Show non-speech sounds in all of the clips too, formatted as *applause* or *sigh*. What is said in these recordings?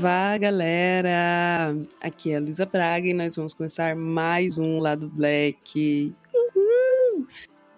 Saravá, galera! Aqui é a Luísa Braga e nós vamos começar mais um Lado Black. Uhul!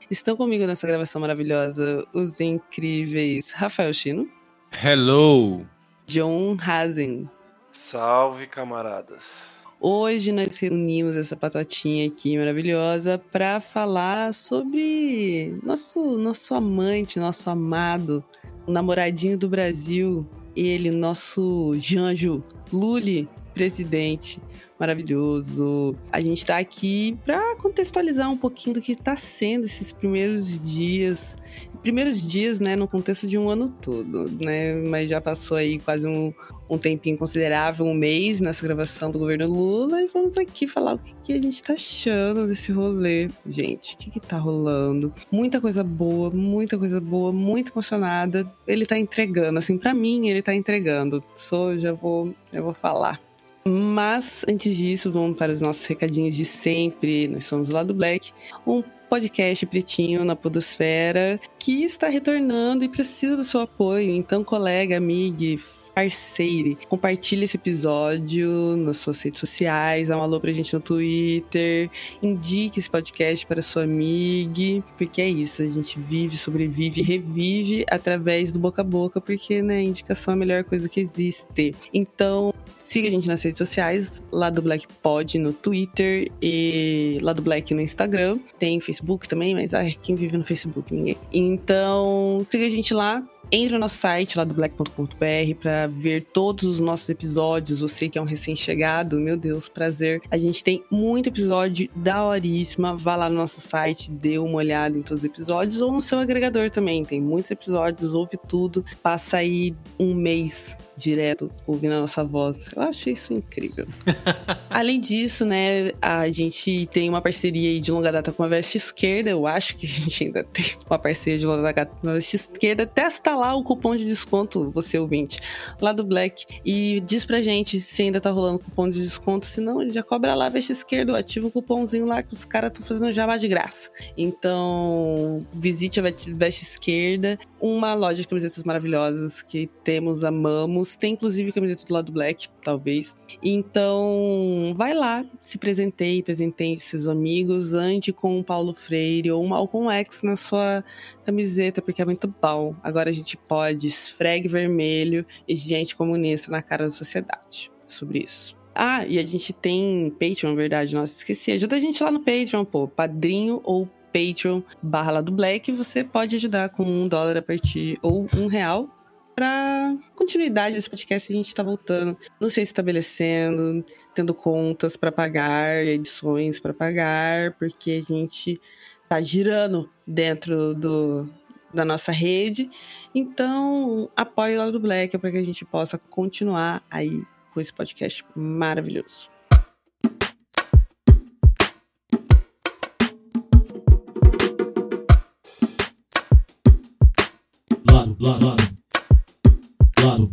Estão comigo nessa gravação maravilhosa os incríveis Rafael Chino. Hello! John Hazen. Salve, camaradas! Hoje nós reunimos essa patotinha aqui maravilhosa para falar sobre nosso, nosso amante, nosso amado, o namoradinho do Brasil, ele, nosso Janjo Luli, presidente maravilhoso. A gente está aqui para contextualizar um pouquinho do que está sendo esses primeiros dias. Primeiros dias, né, no contexto de um ano todo, né? Mas já passou aí quase um, um tempinho considerável, um mês nessa gravação do governo Lula, e vamos aqui falar o que, que a gente tá achando desse rolê. Gente, o que, que tá rolando? Muita coisa boa, muita coisa boa, muito emocionada. Ele tá entregando, assim, para mim, ele tá entregando. Sou, já vou, já vou falar. Mas antes disso, vamos para os nossos recadinhos de sempre. Nós somos lá do Black, um podcast pretinho na Podosfera que está retornando e precisa do seu apoio. Então, colega, amigo, parceire. Compartilhe esse episódio nas suas redes sociais, dá um alô pra gente no Twitter, indique esse podcast para sua amiga, porque é isso, a gente vive, sobrevive, revive através do boca a boca, porque, né, indicação é a melhor coisa que existe. Então, siga a gente nas redes sociais, lá do Black Pod no Twitter e lá do Black no Instagram. Tem Facebook também, mas ai, quem vive no Facebook? Ninguém. Então, siga a gente lá, entre no nosso site lá do black.com.br para ver todos os nossos episódios. Você que é um recém-chegado, meu Deus, prazer. A gente tem muito episódio da horíssima. Vá lá no nosso site, dê uma olhada em todos os episódios ou no seu agregador também. Tem muitos episódios, ouve tudo. Passa aí um mês direto ouvindo a nossa voz. Eu acho isso incrível. *laughs* Além disso, né, a gente tem uma parceria de longa data com a Veste Esquerda. Eu acho que a gente ainda tem uma parceria de longa data com a Veste Esquerda. Testa lá o cupom de desconto, você ouvinte, lá do Black. E diz pra gente se ainda tá rolando cupom de desconto. Se não, já cobra lá a Veste Esquerda. Ativa o cupomzinho lá que os caras estão fazendo jabá de graça. Então, visite a Veste Esquerda, uma loja de camisetas maravilhosas que temos, amamos tem inclusive camiseta do lado black, talvez. Então, vai lá, se presenteie, presenteie seus amigos, ande com o Paulo Freire ou o Malcolm X na sua camiseta, porque é muito bom. Agora a gente pode esfregue vermelho e gente comunista na cara da sociedade. Sobre isso. Ah, e a gente tem Patreon, verdade, nossa, esqueci. Ajuda a gente lá no Patreon, pô. Padrinho ou Patreon barra lá do Black, você pode ajudar com um dólar a partir ou um real para continuidade desse podcast, a gente está voltando, não sei se estabelecendo, tendo contas para pagar, edições para pagar, porque a gente está girando dentro do, da nossa rede. Então, apoie lá do Black para que a gente possa continuar aí com esse podcast maravilhoso.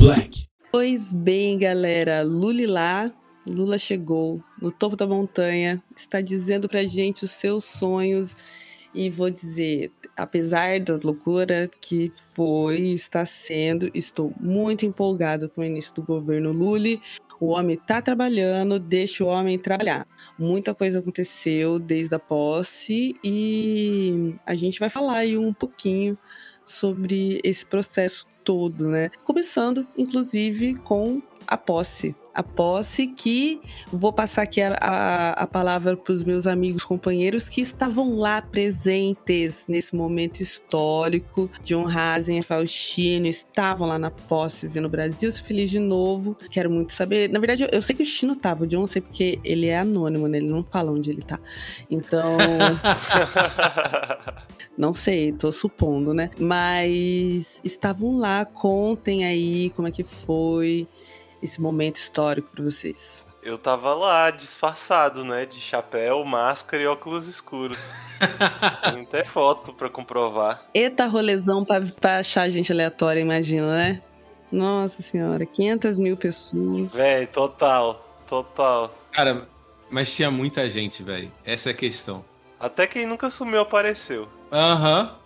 Black. Pois bem, galera, Lulilá, Lula chegou no topo da montanha, está dizendo pra gente os seus sonhos e vou dizer, apesar da loucura que foi e está sendo, estou muito empolgado com o início do governo Lula. O homem está trabalhando, deixa o homem trabalhar. Muita coisa aconteceu desde a posse e a gente vai falar aí um pouquinho sobre esse processo todo, né? Começando, inclusive, com a posse. A posse que vou passar aqui a, a, a palavra para os meus amigos companheiros que estavam lá presentes nesse momento histórico. John Hazen e Faustino estavam lá na posse, vendo o Brasil se feliz de novo. Quero muito saber. Na verdade, eu, eu sei que o Chino tava, o John sei porque ele é anônimo, né? Ele não fala onde ele tá. Então. *laughs* Não sei, tô supondo, né? Mas estavam lá, contem aí como é que foi esse momento histórico para vocês. Eu tava lá, disfarçado, né? De chapéu, máscara e óculos escuros. *laughs* Tem até foto pra comprovar. Eita rolezão pra, pra achar gente aleatória, imagina, né? Nossa senhora, 500 mil pessoas. Véi, total, total. Cara, mas tinha muita gente, velho. Essa é a questão. Até quem nunca sumiu apareceu. Aham. Uhum.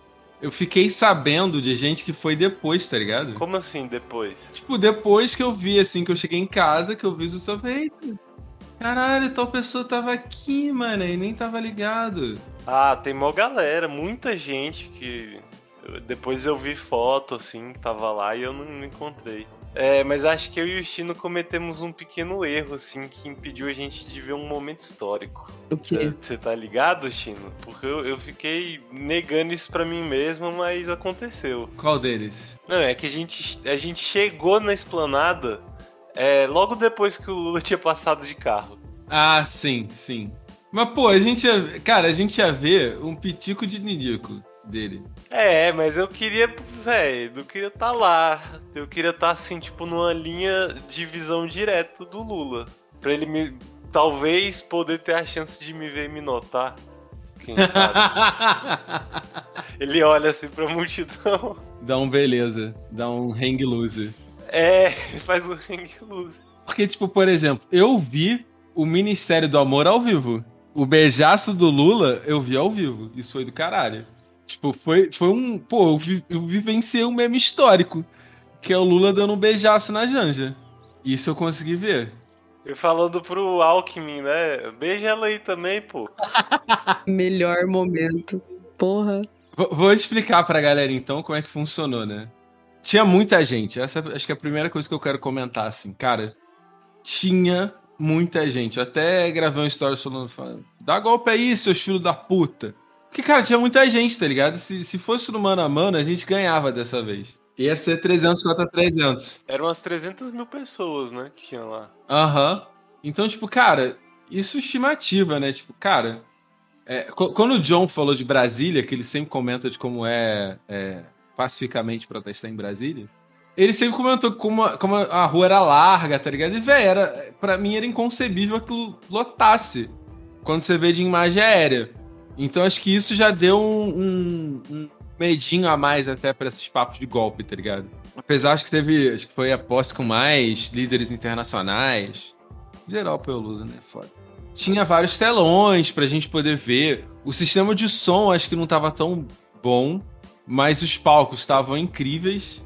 Eu fiquei sabendo de gente que foi depois, tá ligado? Como assim depois? Tipo, depois que eu vi, assim, que eu cheguei em casa, que eu vi falei, eita, caralho, tal pessoa tava aqui, mano, e nem tava ligado. Ah, tem mó galera, muita gente que. Depois eu vi foto, assim, que tava lá e eu não, não encontrei. É, mas acho que eu e o Chino cometemos um pequeno erro, assim, que impediu a gente de ver um momento histórico. O quê? Você tá ligado, Chino? Porque eu, eu fiquei negando isso pra mim mesmo, mas aconteceu. Qual deles? Não, é que a gente, a gente chegou na esplanada é, logo depois que o Lula *laughs* tinha passado de carro. Ah, sim, sim. Mas, pô, a gente ia. Cara, a gente ia ver um pitico de Nidico dele. É, mas eu queria, velho, não queria estar tá lá. Eu queria estar, tá, assim, tipo, numa linha de visão direta do Lula. Pra ele me. Talvez poder ter a chance de me ver e me notar. Quem sabe? *laughs* ele olha assim pra multidão. Dá um beleza. Dá um hang loose. É, *laughs* faz um hang loose. Porque, tipo, por exemplo, eu vi o Ministério do Amor ao vivo. O beijaço do Lula eu vi ao vivo. Isso foi do caralho. Tipo, foi, foi um. Pô, eu, vi, eu vivenciei um meme histórico. Que é o Lula dando um beijaço na Janja. Isso eu consegui ver. E falando pro Alckmin, né? Beija ela aí também, pô. *laughs* Melhor momento. Porra. Vou, vou explicar pra galera então como é que funcionou, né? Tinha muita gente. Essa acho que é a primeira coisa que eu quero comentar, assim. Cara, tinha muita gente. Eu até gravei um story falando, falando, dá golpe aí, seus filhos da puta. Porque, cara, tinha muita gente, tá ligado? Se, se fosse no mano a mano, a gente ganhava dessa vez. Ia ser 300 contra 300. Eram umas 300 mil pessoas, né, que tinha lá. Aham. Uhum. Então, tipo, cara, isso é estimativa, né? Tipo, cara, é, quando o John falou de Brasília, que ele sempre comenta de como é, é pacificamente protestar em Brasília, ele sempre comentou como, a, como a rua era larga, tá ligado? E, velho, era, pra mim era inconcebível que lotasse quando você vê de imagem aérea. Então acho que isso já deu um, um, um medinho a mais até para esses papos de golpe, tá ligado? Apesar acho que teve, acho que foi a posse com mais líderes internacionais. Geral pelo Lula, né? Foda. Tinha vários telões pra gente poder ver. O sistema de som acho que não tava tão bom, mas os palcos estavam incríveis.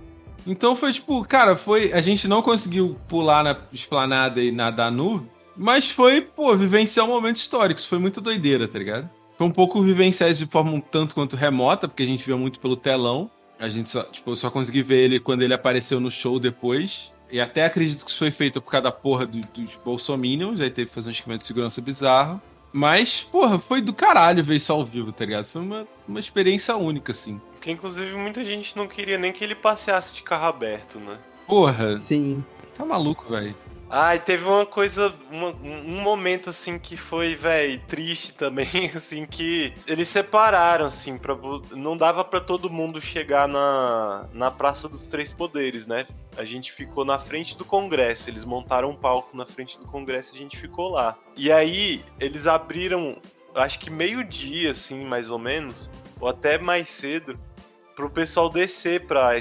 Então foi tipo, cara, foi. A gente não conseguiu pular na esplanada e nadar nu, mas foi, pô, vivenciar um momento histórico. Isso foi muito doideira, tá ligado? Foi um pouco vivenciar isso de forma um tanto quanto remota, porque a gente viu muito pelo telão. A gente só, tipo, eu só consegui ver ele quando ele apareceu no show depois. E até acredito que isso foi feito por causa da porra do, dos bolsominions, aí teve que fazer um esquema de segurança bizarro. Mas, porra, foi do caralho ver isso ao vivo, tá ligado? Foi uma, uma experiência única, assim. Porque, inclusive, muita gente não queria nem que ele passeasse de carro aberto, né? Porra. Sim. Tá maluco, velho. E teve uma coisa, uma, um momento assim que foi, velho, triste também, *laughs* assim, que eles separaram, assim, pra, não dava para todo mundo chegar na, na Praça dos Três Poderes, né? A gente ficou na frente do Congresso, eles montaram um palco na frente do Congresso e a gente ficou lá. E aí, eles abriram, acho que meio-dia, assim, mais ou menos, ou até mais cedo, pro pessoal descer pra,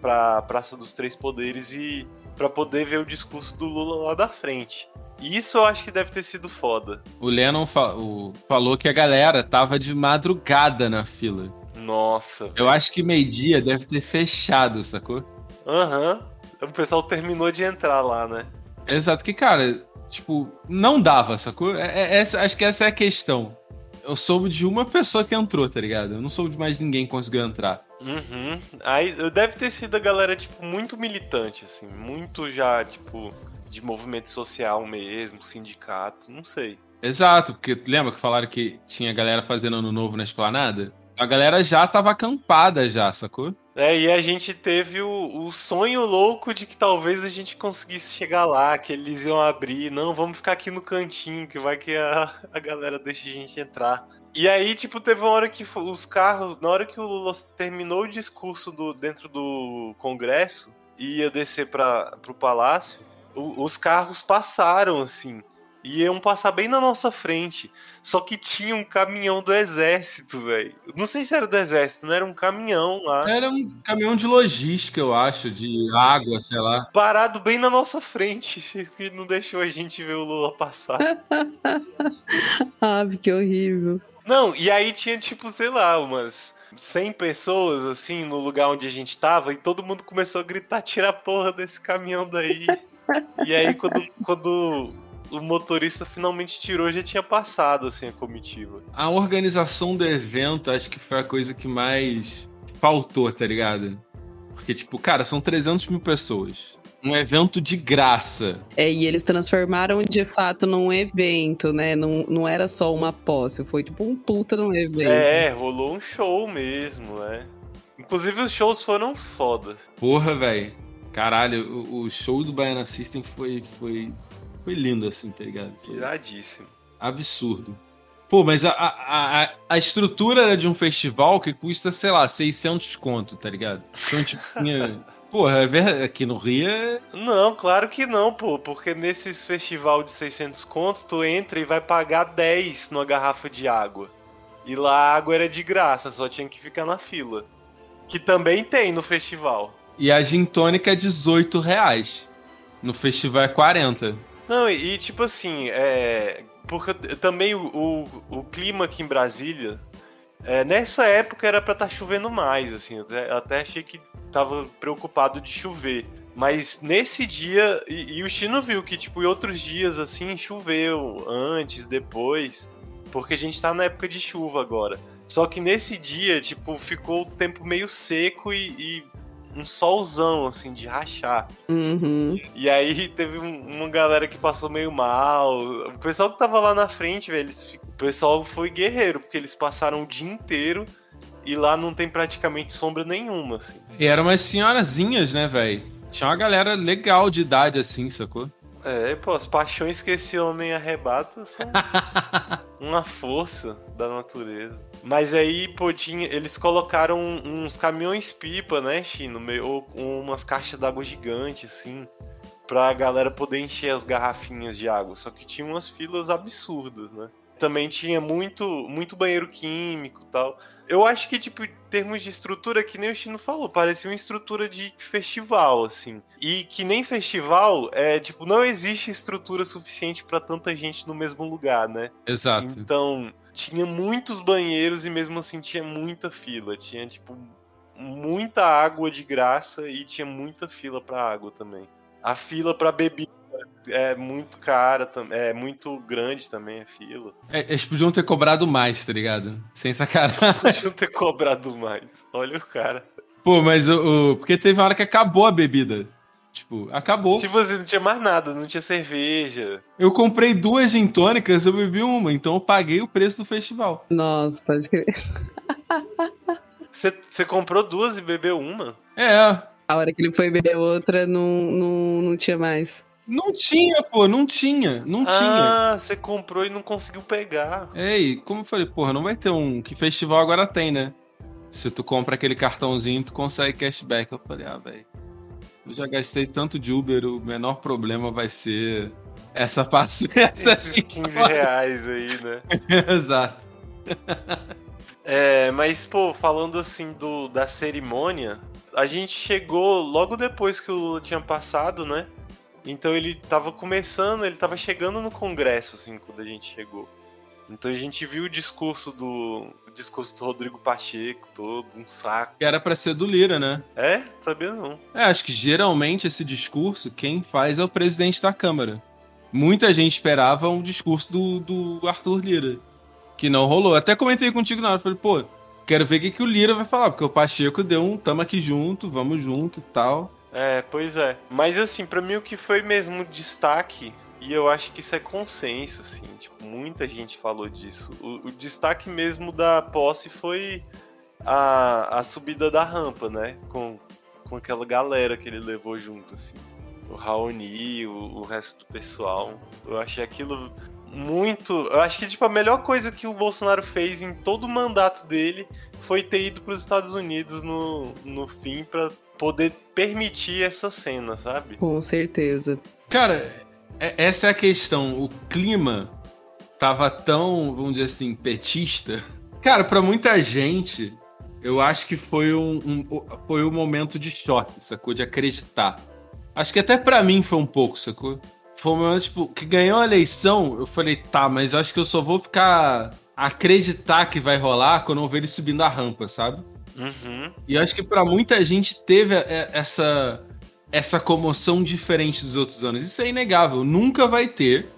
pra Praça dos Três Poderes e para poder ver o discurso do Lula lá da frente. E isso eu acho que deve ter sido foda. O Lennon fa o, falou que a galera tava de madrugada na fila. Nossa. Eu véio. acho que meio-dia deve ter fechado, sacou? Aham. Uhum. O pessoal terminou de entrar lá, né? Exato, que cara, tipo, não dava, sacou? É, é, essa, acho que essa é a questão. Eu soube de uma pessoa que entrou, tá ligado? Eu não soube de mais ninguém que conseguiu entrar. Uhum. Aí deve ter sido a galera, tipo, muito militante, assim, muito já, tipo, de movimento social mesmo, sindicato, não sei. Exato, porque lembra que falaram que tinha galera fazendo ano novo na esplanada? A galera já tava acampada já, sacou? É, e a gente teve o, o sonho louco de que talvez a gente conseguisse chegar lá, que eles iam abrir, não, vamos ficar aqui no cantinho, que vai que a, a galera deixe a gente entrar. E aí, tipo, teve uma hora que os carros, na hora que o Lula terminou o discurso do, dentro do Congresso e ia descer para pro palácio, o, os carros passaram, assim. E iam passar bem na nossa frente. Só que tinha um caminhão do exército, velho. Não sei se era do exército, não era um caminhão lá. Era um caminhão de logística, eu acho, de água, sei lá. Parado bem na nossa frente, *laughs* que não deixou a gente ver o Lula passar. *laughs* ah, que horrível. Não, e aí tinha, tipo, sei lá, umas 100 pessoas, assim, no lugar onde a gente tava, e todo mundo começou a gritar: tira a porra desse caminhão daí. e aí, quando, quando o motorista finalmente tirou, já tinha passado, assim, a comitiva. A organização do evento, acho que foi a coisa que mais faltou, tá ligado? Porque, tipo, cara, são 300 mil pessoas. Um evento de graça. É, e eles transformaram de fato num evento, né? Não, não era só uma posse, foi tipo um puta num evento. É, rolou um show mesmo, é. Inclusive os shows foram foda. Porra, velho. Caralho, o, o, show do Baiana System foi, foi, foi lindo, assim, tá ligado? Foi Iradíssimo. Absurdo. Pô, mas a, a, a, estrutura era de um festival que custa, sei lá, 600 conto, tá ligado? Então, tipo, tinha... Porra, é aqui no Rio é... Não, claro que não, pô. Porque nesses festival de 600 conto, tu entra e vai pagar 10 numa garrafa de água. E lá a água era de graça, só tinha que ficar na fila. Que também tem no festival. E a gin tônica é 18 reais. No festival é 40. Não, e, e tipo assim, é... Porque também o, o, o clima aqui em Brasília é, nessa época era para estar tá chovendo mais, assim, eu até, até achei que tava preocupado de chover. Mas nesse dia, e, e, o Chino viu que, tipo, em outros dias, assim, choveu antes, depois, porque a gente tá na época de chuva agora. Só que nesse dia, tipo, ficou o tempo meio seco e, e um solzão, assim, de rachar. Uhum. E aí teve uma galera que passou meio mal. O pessoal que tava lá na frente, velho, eles, o pessoal foi guerreiro, porque eles passaram o dia inteiro e lá não tem praticamente sombra nenhuma, assim. E eram umas senhorazinhas, né, velho? Tinha uma galera legal de idade, assim, sacou? É, pô, as paixões que esse homem arrebata são *laughs* uma força da natureza. Mas aí, pô, tinha, eles colocaram uns caminhões-pipa, né, Chino? Ou umas caixas d'água gigantes, assim, pra galera poder encher as garrafinhas de água. Só que tinha umas filas absurdas, né? Também tinha muito, muito banheiro químico e tal. Eu acho que, tipo, em termos de estrutura, que nem o Chino falou, parecia uma estrutura de festival, assim. E que nem festival, é, tipo, não existe estrutura suficiente para tanta gente no mesmo lugar, né? Exato. Então, tinha muitos banheiros e mesmo assim tinha muita fila. Tinha, tipo, muita água de graça e tinha muita fila para água também. A fila para bebida é muito cara, é muito grande também a fila. É, eles podiam ter cobrado mais, tá ligado? Sem sacanagem. Podiam ter cobrado mais. Olha o cara. Pô, mas o, o. Porque teve uma hora que acabou a bebida. Tipo, acabou. Tipo assim, não tinha mais nada, não tinha cerveja. Eu comprei duas gin tônicas, eu bebi uma, então eu paguei o preço do festival. Nossa, pode crer. Você, você comprou duas e bebeu uma? É. A hora que ele foi beber outra, não, não, não tinha mais. Não tinha, pô, não tinha, não ah, tinha. Ah, você comprou e não conseguiu pegar. Ei, como eu falei, porra, não vai ter um. Que festival agora tem, né? Se tu compra aquele cartãozinho, tu consegue cashback. Eu falei, ah, velho. Eu já gastei tanto de Uber, o menor problema vai ser essa paciência. *laughs* Esses 15 reais aí, né? *laughs* Exato. É, mas, pô, falando assim do, da cerimônia, a gente chegou logo depois que o Lula tinha passado, né? Então ele tava começando, ele tava chegando no Congresso, assim, quando a gente chegou. Então a gente viu o discurso do. Discurso do Rodrigo Pacheco todo, um saco. Que era pra ser do Lira, né? É? Sabia não. É, acho que geralmente esse discurso, quem faz é o presidente da Câmara. Muita gente esperava um discurso do, do Arthur Lira. Que não rolou. Até comentei contigo na hora. Falei, pô, quero ver o que, que o Lira vai falar, porque o Pacheco deu um tamo aqui junto, vamos junto e tal. É, pois é. Mas assim, para mim o que foi mesmo destaque, e eu acho que isso é consenso, assim, tipo, muita gente falou disso. O, o destaque mesmo da posse foi a, a subida da rampa, né? Com, com aquela galera que ele levou junto, assim. O Raoni, o, o resto do pessoal. Eu achei aquilo muito. Eu acho que, tipo, a melhor coisa que o Bolsonaro fez em todo o mandato dele foi ter ido para os Estados Unidos no, no fim para poder permitir essa cena, sabe? Com certeza. Cara, essa é a questão. O clima tava tão, vamos dizer assim, petista. *laughs* Cara, para muita gente, eu acho que foi um, um, foi um momento de choque, sacou? De acreditar. Acho que até para mim foi um pouco, sacou? Foi um momento, tipo, que ganhou a eleição, eu falei, tá, mas acho que eu só vou ficar acreditar que vai rolar quando eu ver ele subindo a rampa, sabe? Uhum. E acho que para muita gente teve é, essa essa comoção diferente dos outros anos. Isso é inegável. Nunca vai ter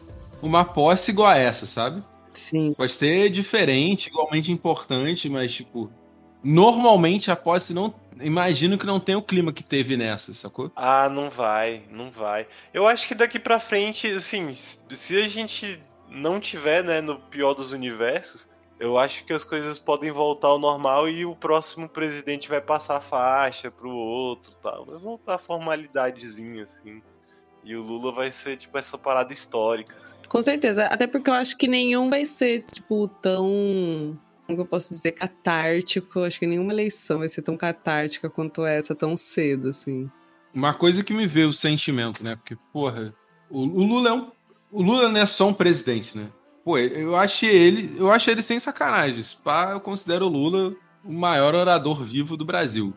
uma posse igual a essa, sabe? Sim. Pode ter diferente, igualmente importante, mas, tipo, normalmente a posse não. Imagino que não tem o clima que teve nessa, sacou? Ah, não vai, não vai. Eu acho que daqui pra frente, assim, se a gente não tiver, né, no pior dos universos, eu acho que as coisas podem voltar ao normal e o próximo presidente vai passar a faixa pro outro tal. Vai voltar a formalidadezinha, assim. E o Lula vai ser, tipo, essa parada histórica. Com certeza. Até porque eu acho que nenhum vai ser, tipo, tão. Como eu posso dizer? Catártico. Acho que nenhuma eleição vai ser tão catártica quanto essa tão cedo, assim. Uma coisa que me veio o sentimento, né? Porque, porra, o, o Lula é um. O Lula não é só um presidente, né? Pô, eu achei ele. Eu achei ele sem sacanagem. Pá, eu considero o Lula o maior orador vivo do Brasil.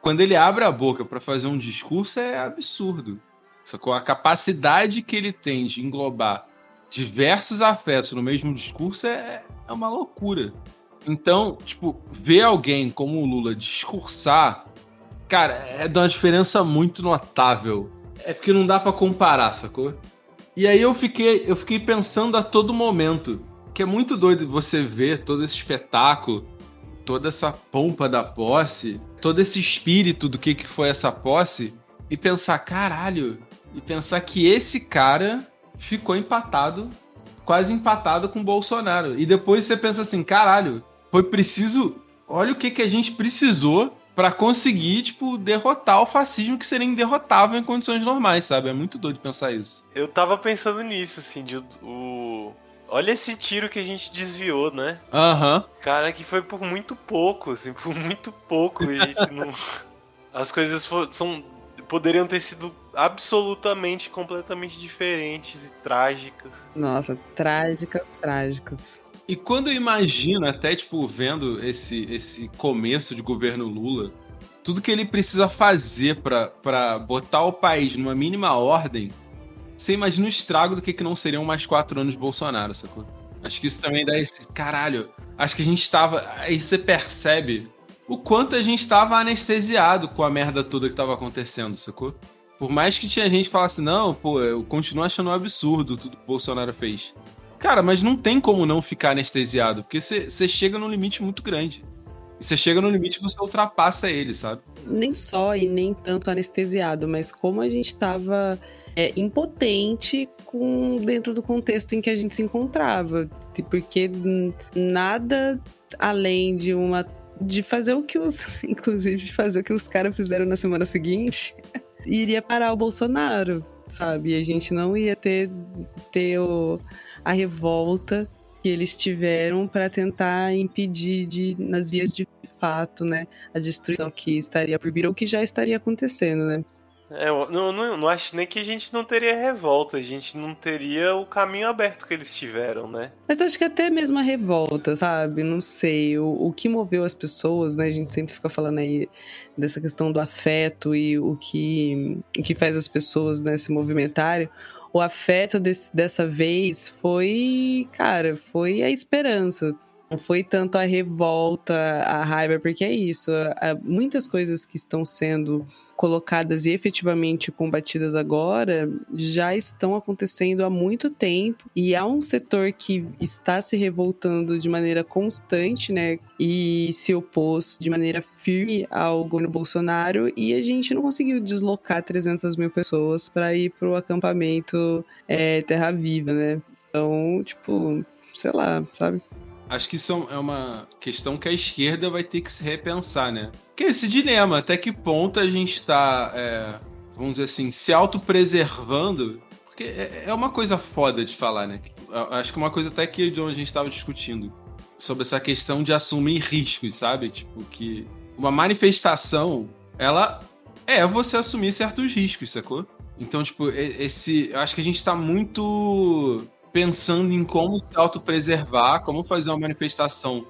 Quando ele abre a boca para fazer um discurso é absurdo. Sacou? A capacidade que ele tem de englobar diversos afetos no mesmo discurso é, é uma loucura. Então, tipo, ver alguém como o Lula discursar, cara, é de uma diferença muito notável. É porque não dá para comparar, sacou? E aí eu fiquei, eu fiquei pensando a todo momento, que é muito doido você ver todo esse espetáculo, toda essa pompa da posse, todo esse espírito do que, que foi essa posse, e pensar, caralho, e pensar que esse cara ficou empatado, quase empatado com o Bolsonaro. E depois você pensa assim, caralho, foi preciso. Olha o que, que a gente precisou para conseguir, tipo, derrotar o fascismo que seria inderrotável em condições normais, sabe? É muito doido pensar isso. Eu tava pensando nisso, assim, de o. Olha esse tiro que a gente desviou, né? Aham. Uhum. Cara, que foi por muito pouco, assim, *laughs* por muito pouco. A gente não. *laughs* As coisas for... são poderiam ter sido absolutamente, completamente diferentes e trágicas. Nossa, trágicas, trágicas. E quando eu imagino, até tipo, vendo esse, esse começo de governo Lula, tudo que ele precisa fazer para botar o país numa mínima ordem, você imagina o estrago do que, que não seriam mais quatro anos de Bolsonaro, sacou? Acho que isso também dá esse. Caralho, acho que a gente tava. Aí você percebe o quanto a gente estava anestesiado com a merda toda que estava acontecendo, sacou? Por mais que tinha gente que falasse, não, pô, eu continuo achando um absurdo tudo que o Bolsonaro fez. Cara, mas não tem como não ficar anestesiado, porque você chega num limite muito grande. E você chega no limite que você ultrapassa ele, sabe? Nem só e nem tanto anestesiado, mas como a gente estava é, impotente com dentro do contexto em que a gente se encontrava. Porque nada além de uma de fazer o que os. *laughs* Inclusive, de fazer o que os caras fizeram na semana seguinte, *laughs* iria parar o Bolsonaro, sabe? E a gente não ia ter, ter o, a revolta que eles tiveram para tentar impedir de, nas vias de fato, né, a destruição que estaria por vir ou que já estaria acontecendo, né? É, não, não, não, acho nem que a gente não teria revolta, a gente não teria o caminho aberto que eles tiveram, né? Mas acho que até mesmo a revolta, sabe? Não sei. O, o que moveu as pessoas, né? A gente sempre fica falando aí dessa questão do afeto e o que, o que faz as pessoas né, se movimentarem. O afeto desse, dessa vez foi, cara, foi a esperança. Não foi tanto a revolta, a raiva, porque é isso. Há muitas coisas que estão sendo colocadas e efetivamente combatidas agora já estão acontecendo há muito tempo e há um setor que está se revoltando de maneira constante, né, e se opôs de maneira firme ao governo Bolsonaro e a gente não conseguiu deslocar 300 mil pessoas para ir para o acampamento é, Terra Viva, né? Então, tipo, sei lá, sabe? Acho que isso é uma questão que a esquerda vai ter que se repensar, né? Que é esse dilema, até que ponto a gente está, é, vamos dizer assim, se autopreservando, porque é, é uma coisa foda de falar, né? Acho que uma coisa até que a gente estava discutindo sobre essa questão de assumir riscos, sabe? Tipo, que uma manifestação, ela é você assumir certos riscos, sacou? Então, tipo, esse. Eu acho que a gente está muito pensando em como se autopreservar, como fazer uma manifestação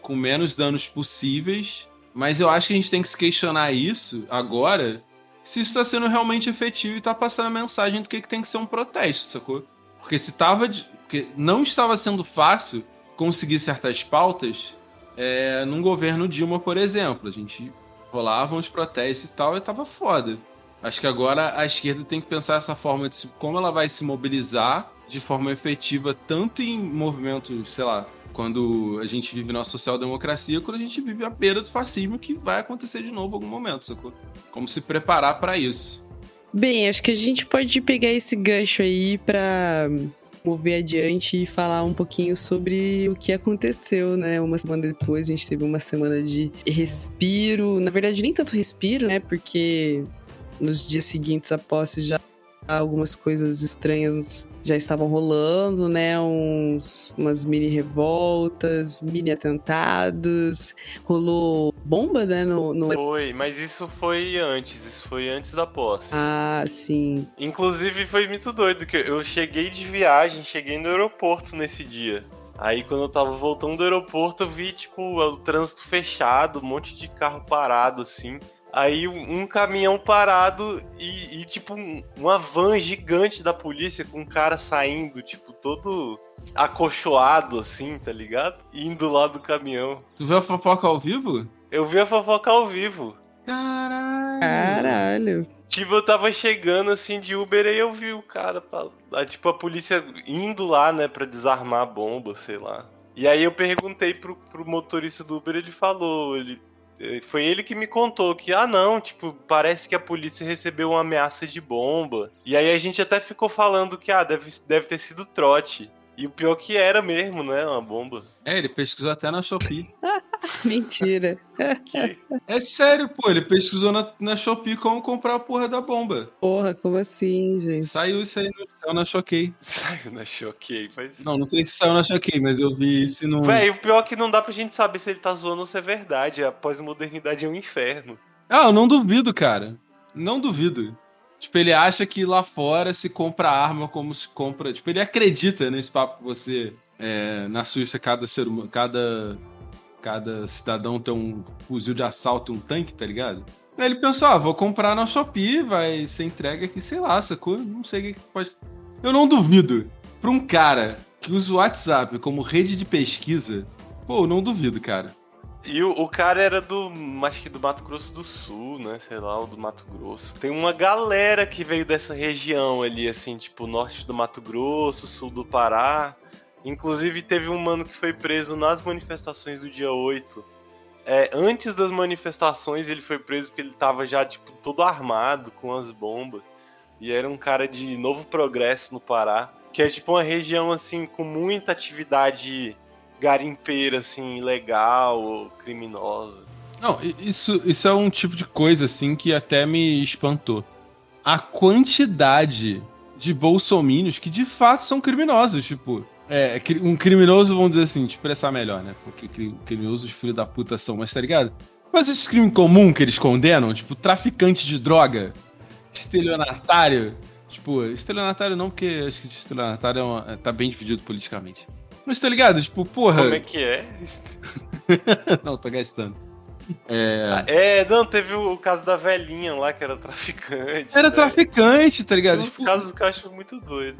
com menos danos possíveis. Mas eu acho que a gente tem que se questionar isso agora, se isso está sendo realmente efetivo e está passando a mensagem do que, que tem que ser um protesto, sacou? Porque se tava. Porque não estava sendo fácil conseguir certas pautas é, num governo Dilma, por exemplo. A gente rolava uns protestos e tal e tava foda. Acho que agora a esquerda tem que pensar essa forma de como ela vai se mobilizar de forma efetiva, tanto em movimentos, sei lá, quando a gente vive na social-democracia, quando a gente vive à beira do fascismo, que vai acontecer de novo em algum momento, sacou? Como se preparar para isso. Bem, acho que a gente pode pegar esse gancho aí para mover adiante e falar um pouquinho sobre o que aconteceu, né? Uma semana depois, a gente teve uma semana de respiro. Na verdade, nem tanto respiro, né? Porque nos dias seguintes após já algumas coisas estranhas já estavam rolando, né? Uns, umas mini revoltas, mini atentados. Rolou bomba, né? No, no... Foi, mas isso foi antes. Isso foi antes da posse. Ah, sim. Inclusive foi muito doido, que eu cheguei de viagem, cheguei no aeroporto nesse dia. Aí quando eu tava voltando do aeroporto, eu vi, tipo, o trânsito fechado, um monte de carro parado, assim. Aí um caminhão parado e, e tipo, um, uma van gigante da polícia com um cara saindo, tipo, todo acolchoado, assim, tá ligado? Indo lá do caminhão. Tu viu a fofoca ao vivo? Eu vi a fofoca ao vivo. Caralho. Caralho. Tipo, eu tava chegando assim de Uber e eu vi o cara, tipo, a polícia indo lá, né, pra desarmar a bomba, sei lá. E aí eu perguntei pro, pro motorista do Uber, ele falou, ele, foi ele que me contou que, ah, não, tipo, parece que a polícia recebeu uma ameaça de bomba. E aí a gente até ficou falando que, ah, deve, deve ter sido trote. E o pior que era mesmo, né? Uma bomba. É, ele pesquisou até na Shopee. *laughs* Mentira. Que... É sério, pô. Ele pesquisou na, na Shopee como comprar a porra da bomba. Porra, como assim, gente? Saiu isso aí, no, saiu na Choquei. Saiu na Choquei, mas... Não, não sei se saiu na Choquei, mas eu vi isso no... Véi, o pior é que não dá pra gente saber se ele tá zoando ou se é verdade. A pós-modernidade é um inferno. Ah, eu não duvido, cara. Não duvido. Tipo, ele acha que lá fora se compra arma como se compra. Tipo, ele acredita nesse papo que você. É, na Suíça, cada ser humano. Cada, cada cidadão tem um fuzil de assalto e um tanque, tá ligado? Aí ele pensou, ah, vou comprar na Shopee, vai ser entregue aqui, sei lá, sacou? Não sei o que pode. Eu não duvido. Pra um cara que usa o WhatsApp como rede de pesquisa, pô, não duvido, cara. E o, o, cara era do, acho que do Mato Grosso do Sul, né? Sei lá, ou do Mato Grosso. Tem uma galera que veio dessa região ali, assim, tipo, norte do Mato Grosso, sul do Pará. Inclusive, teve um mano que foi preso nas manifestações do dia 8. É, antes das manifestações, ele foi preso porque ele tava já, tipo, todo armado, com as bombas. E era um cara de Novo Progresso no Pará. Que é, tipo, uma região, assim, com muita atividade garimpeira, assim, ilegal ou criminosa. Não, isso, isso é um tipo de coisa, assim, que até me espantou. A quantidade de bolsomínios que de fato são criminosos, tipo. É, um criminoso, vamos dizer assim, expressar melhor, né? Porque criminosos, filho da puta são, mas tá ligado? Mas esse crime comum que eles condenam, tipo, traficante de droga, estelionatário. Tipo, estelionatário não, porque acho que estelionatário é uma, tá bem dividido politicamente. Mas tá ligado? Tipo, porra. Como é que é? *laughs* não, tô gastando. É... Ah, é, não, teve o caso da velhinha lá que era traficante. Era traficante, tá ligado? Uns tipo... casos que eu acho muito doido.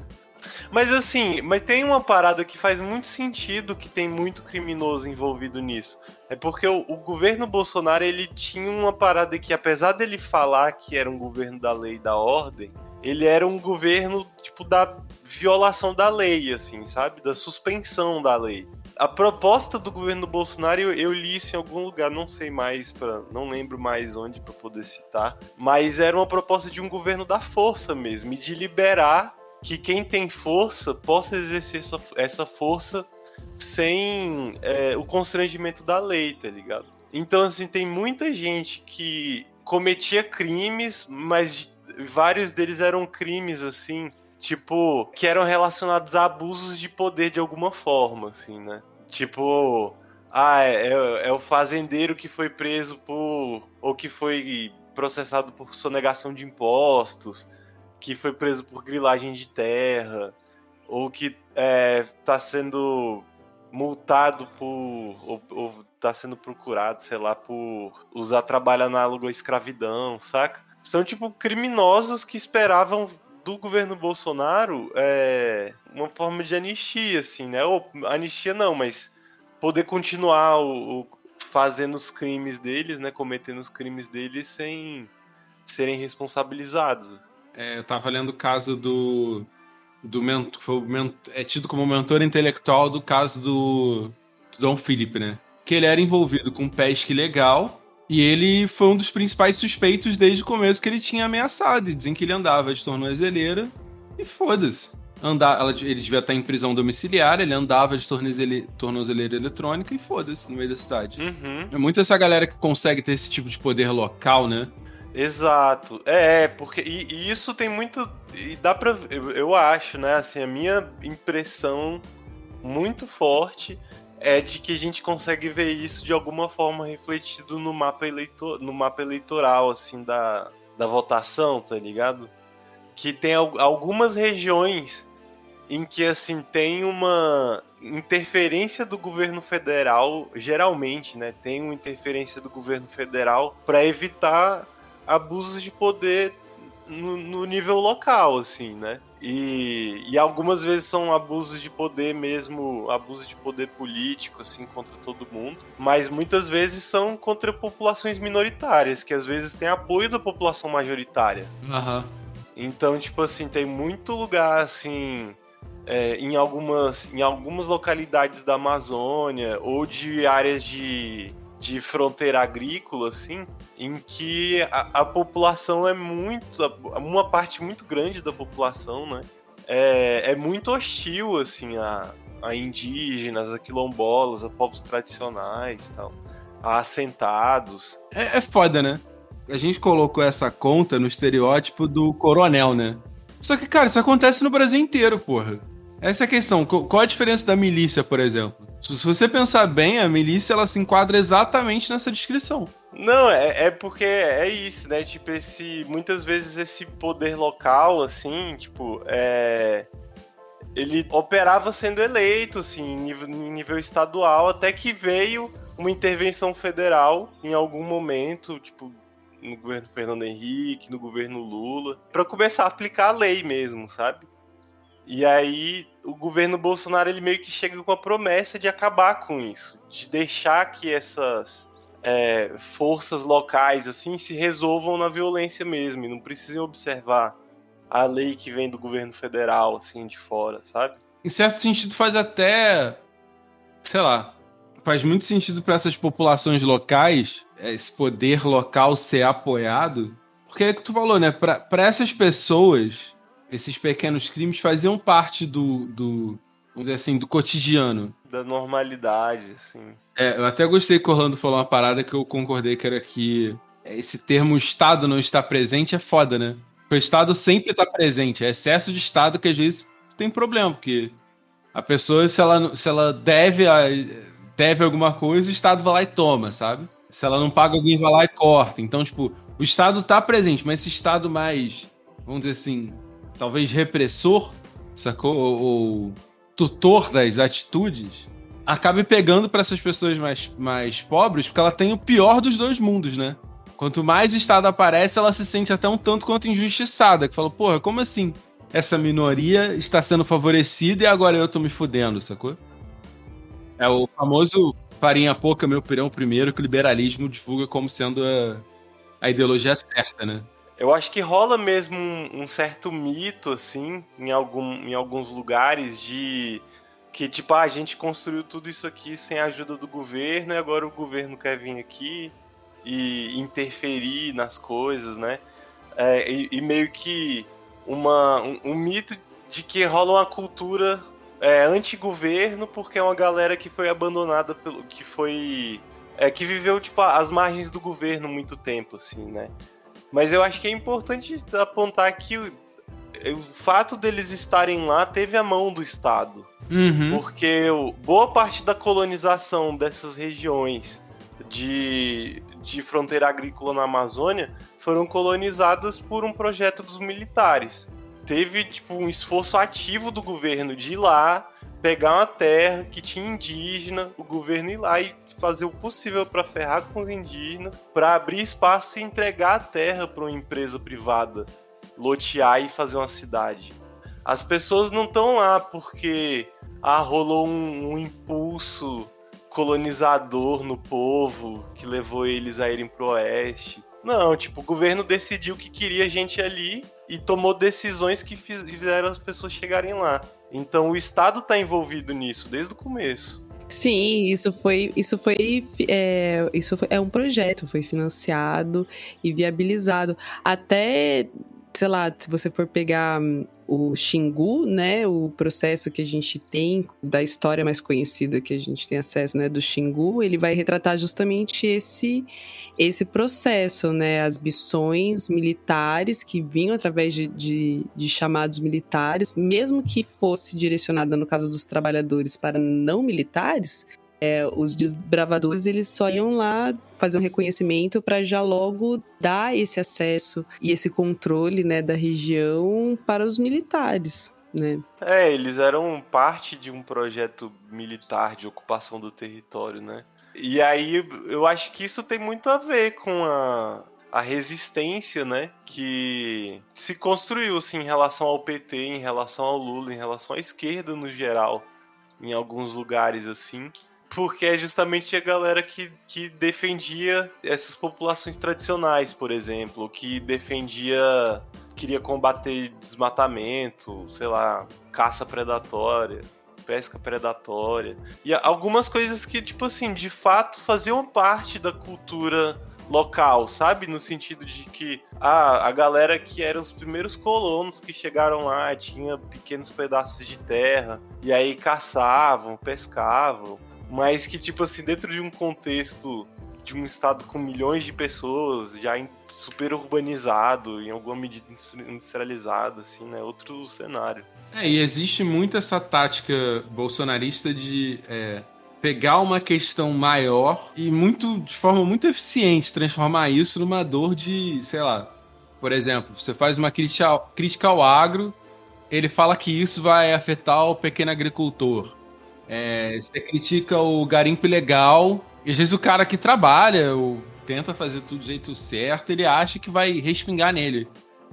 Mas assim, mas tem uma parada que faz muito sentido que tem muito criminoso envolvido nisso. É porque o, o, governo Bolsonaro ele tinha uma parada que, apesar dele falar que era um governo da lei e da ordem, ele era um governo, tipo, da violação da lei, assim, sabe? Da suspensão da lei. A proposta do governo Bolsonaro, eu, eu li isso em algum lugar, não sei mais, pra, não lembro mais onde para poder citar, mas era uma proposta de um governo da força mesmo, e de liberar que quem tem força possa exercer essa, essa força sem é, o constrangimento da lei, tá ligado? Então, assim, tem muita gente que cometia crimes, mas vários deles eram crimes, assim, tipo, que eram relacionados a abusos de poder de alguma forma, assim, né? Tipo, ah, é, é, é o fazendeiro que foi preso por. ou que foi processado por sonegação de impostos, que foi preso por grilagem de terra, ou que é, tá sendo multado por. ou, ou tá sendo procurado, sei lá, por usar trabalho análogo à escravidão, saca? São tipo criminosos que esperavam do governo Bolsonaro é uma forma de anistia, assim, né? Ou anistia não, mas poder continuar o, o fazendo os crimes deles, né? Cometendo os crimes deles sem serem responsabilizados. É, eu tava lendo o caso do. do mentor, foi mentor, é tido como mentor intelectual do caso do, do Dom Felipe, né? Que ele era envolvido com pesca ilegal e ele foi um dos principais suspeitos desde o começo que ele tinha ameaçado. E dizem que ele andava de tornozeleira e foda-se. Andar, ele devia estar em prisão domiciliar, ele andava de tornozeleira, tornozeleira eletrônica e foda-se no meio da cidade. Uhum. É muito essa galera que consegue ter esse tipo de poder local, né? Exato. É, é porque. E, e, isso tem muito. E dá pra. Eu, eu acho, né? Assim, a minha impressão muito forte é de que a gente consegue ver isso de alguma forma refletido no mapa, eleitor, no mapa eleitoral, assim, da, da votação, tá ligado? Que tem algumas regiões em que, assim, tem uma interferência do governo federal, geralmente, né? Tem uma interferência do governo federal para evitar abusos de poder no, no, nível local, assim, né? E, e algumas vezes são abusos de poder mesmo, abusos de poder político, assim, contra todo mundo. Mas muitas vezes são contra populações minoritárias, que às vezes têm apoio da população majoritária. Uhum. Então, tipo assim, tem muito lugar, assim, é, em, algumas, em algumas localidades da Amazônia ou de áreas de de fronteira agrícola, assim, em que a, a, população é muito. Uma parte muito grande da população, né? É, é muito hostil, assim, a, a indígenas, a quilombolas, a povos tradicionais tal, a assentados. É, é foda, né? A gente colocou essa conta no estereótipo do coronel, né? Só que, cara, isso acontece no Brasil inteiro, porra. Essa é a questão. Qual a diferença da milícia, por exemplo? Se você pensar bem, a milícia ela se enquadra exatamente nessa descrição. Não, é, é porque é isso, né? Tipo, esse. Muitas vezes esse poder local, assim, tipo, é. Ele operava sendo eleito, assim, em nível, em nível estadual, até que veio uma intervenção federal em algum momento, tipo, no governo Fernando Henrique, no governo Lula, para começar a aplicar a lei mesmo, sabe? E aí o governo Bolsonaro ele meio que chega com a promessa de acabar com isso, de deixar que essas é, forças locais assim se resolvam na violência mesmo e não precisem observar a lei que vem do governo federal assim de fora, sabe? Em certo sentido faz até, sei lá, faz muito sentido para essas populações locais esse poder local ser apoiado, porque é que tu falou, né? Para essas pessoas esses pequenos crimes faziam parte do, do vamos dizer assim, do cotidiano. Da normalidade, assim. É, eu até gostei que o Orlando falou uma parada que eu concordei que era que esse termo Estado não está presente é foda, né? Porque o Estado sempre está presente. É excesso de Estado que às vezes tem problema, porque a pessoa, se ela, se ela deve, a, deve alguma coisa, o Estado vai lá e toma, sabe? Se ela não paga, alguém vai lá e corta. Então, tipo, o Estado está presente, mas esse Estado mais, vamos dizer assim, talvez repressor, sacou? Ou, ou tutor das atitudes, acabe pegando para essas pessoas mais, mais pobres, porque ela tem o pior dos dois mundos, né? Quanto mais Estado aparece, ela se sente até um tanto quanto injustiçada, que fala, porra, como assim? Essa minoria está sendo favorecida e agora eu tô me fudendo, sacou? É o famoso farinha pouca, meu pirão primeiro, que o liberalismo divulga como sendo a, a ideologia certa, né? Eu acho que rola mesmo um, um, certo mito, assim, em, algum, em alguns lugares, de que, tipo, ah, a gente construiu tudo isso aqui sem a ajuda do governo e agora o governo quer vir aqui e interferir nas coisas, né? É, e, e, meio que uma, um, um, mito de que rola uma cultura é, anti-governo porque é uma galera que foi abandonada pelo. que foi. É, que viveu, tipo, às margens do governo muito tempo, assim, né? Mas eu acho que é importante apontar que o, o fato deles estarem lá teve a mão do Estado. Uhum. Porque boa parte da colonização dessas regiões de, de fronteira agrícola na Amazônia foram colonizadas por um projeto dos militares. Teve tipo um esforço ativo do governo de ir lá, pegar uma terra que tinha indígena, o governo ir lá e fazer o possível para ferrar com os indígenas, para abrir espaço e entregar a terra para uma empresa privada lotear e fazer uma cidade. As pessoas não estão lá porque ah, rolou um, um, impulso colonizador no povo que levou eles a irem pro oeste. Não, tipo, o governo decidiu que queria gente ali e tomou decisões que fizeram as pessoas chegarem lá. Então o Estado está envolvido nisso desde o começo. Sim, isso foi, isso foi, é, isso foi, é um projeto, foi financiado e viabilizado. Até sei lá, se você for pegar hum, o Xingu, né, o processo que a gente tem da história mais conhecida que a gente tem acesso, né, do Xingu, ele vai retratar justamente esse esse processo, né, as missões militares que vinham através de, de, de chamados militares, mesmo que fosse direcionada no caso dos trabalhadores para não militares, é, os desbravadores eles só iam lá fazer um reconhecimento para já logo dar esse acesso e esse controle né, da região para os militares. Né? É, eles eram parte de um projeto militar de ocupação do território, né? E aí eu acho que isso tem muito a ver com a, a resistência, né, que se construiu assim, em relação ao PT, em relação ao Lula, em relação à esquerda no geral, em alguns lugares assim porque é justamente a galera que, que defendia essas populações tradicionais, por exemplo, que defendia, queria combater desmatamento, sei lá, caça predatória, pesca predatória. E algumas coisas que, tipo assim, de fato faziam parte da cultura local, sabe? No sentido de que ah, a galera que eram os primeiros colonos que chegaram lá tinha pequenos pedaços de terra e aí caçavam, pescavam mas que, tipo assim, dentro de um contexto de um estado com milhões de pessoas, já super urbanizado, em alguma medida industrializado, assim, né? Outro cenário. É, e existe muito essa tática bolsonarista de é, pegar uma questão maior e muito de forma muito eficiente transformar isso numa dor de, sei lá, por exemplo, você faz uma crítica, crítica ao agro, ele fala que isso vai afetar o pequeno agricultor. É, você critica o garimpo ilegal, e às vezes o cara que trabalha, ou tenta fazer tudo do jeito certo, ele acha que vai respingar nele.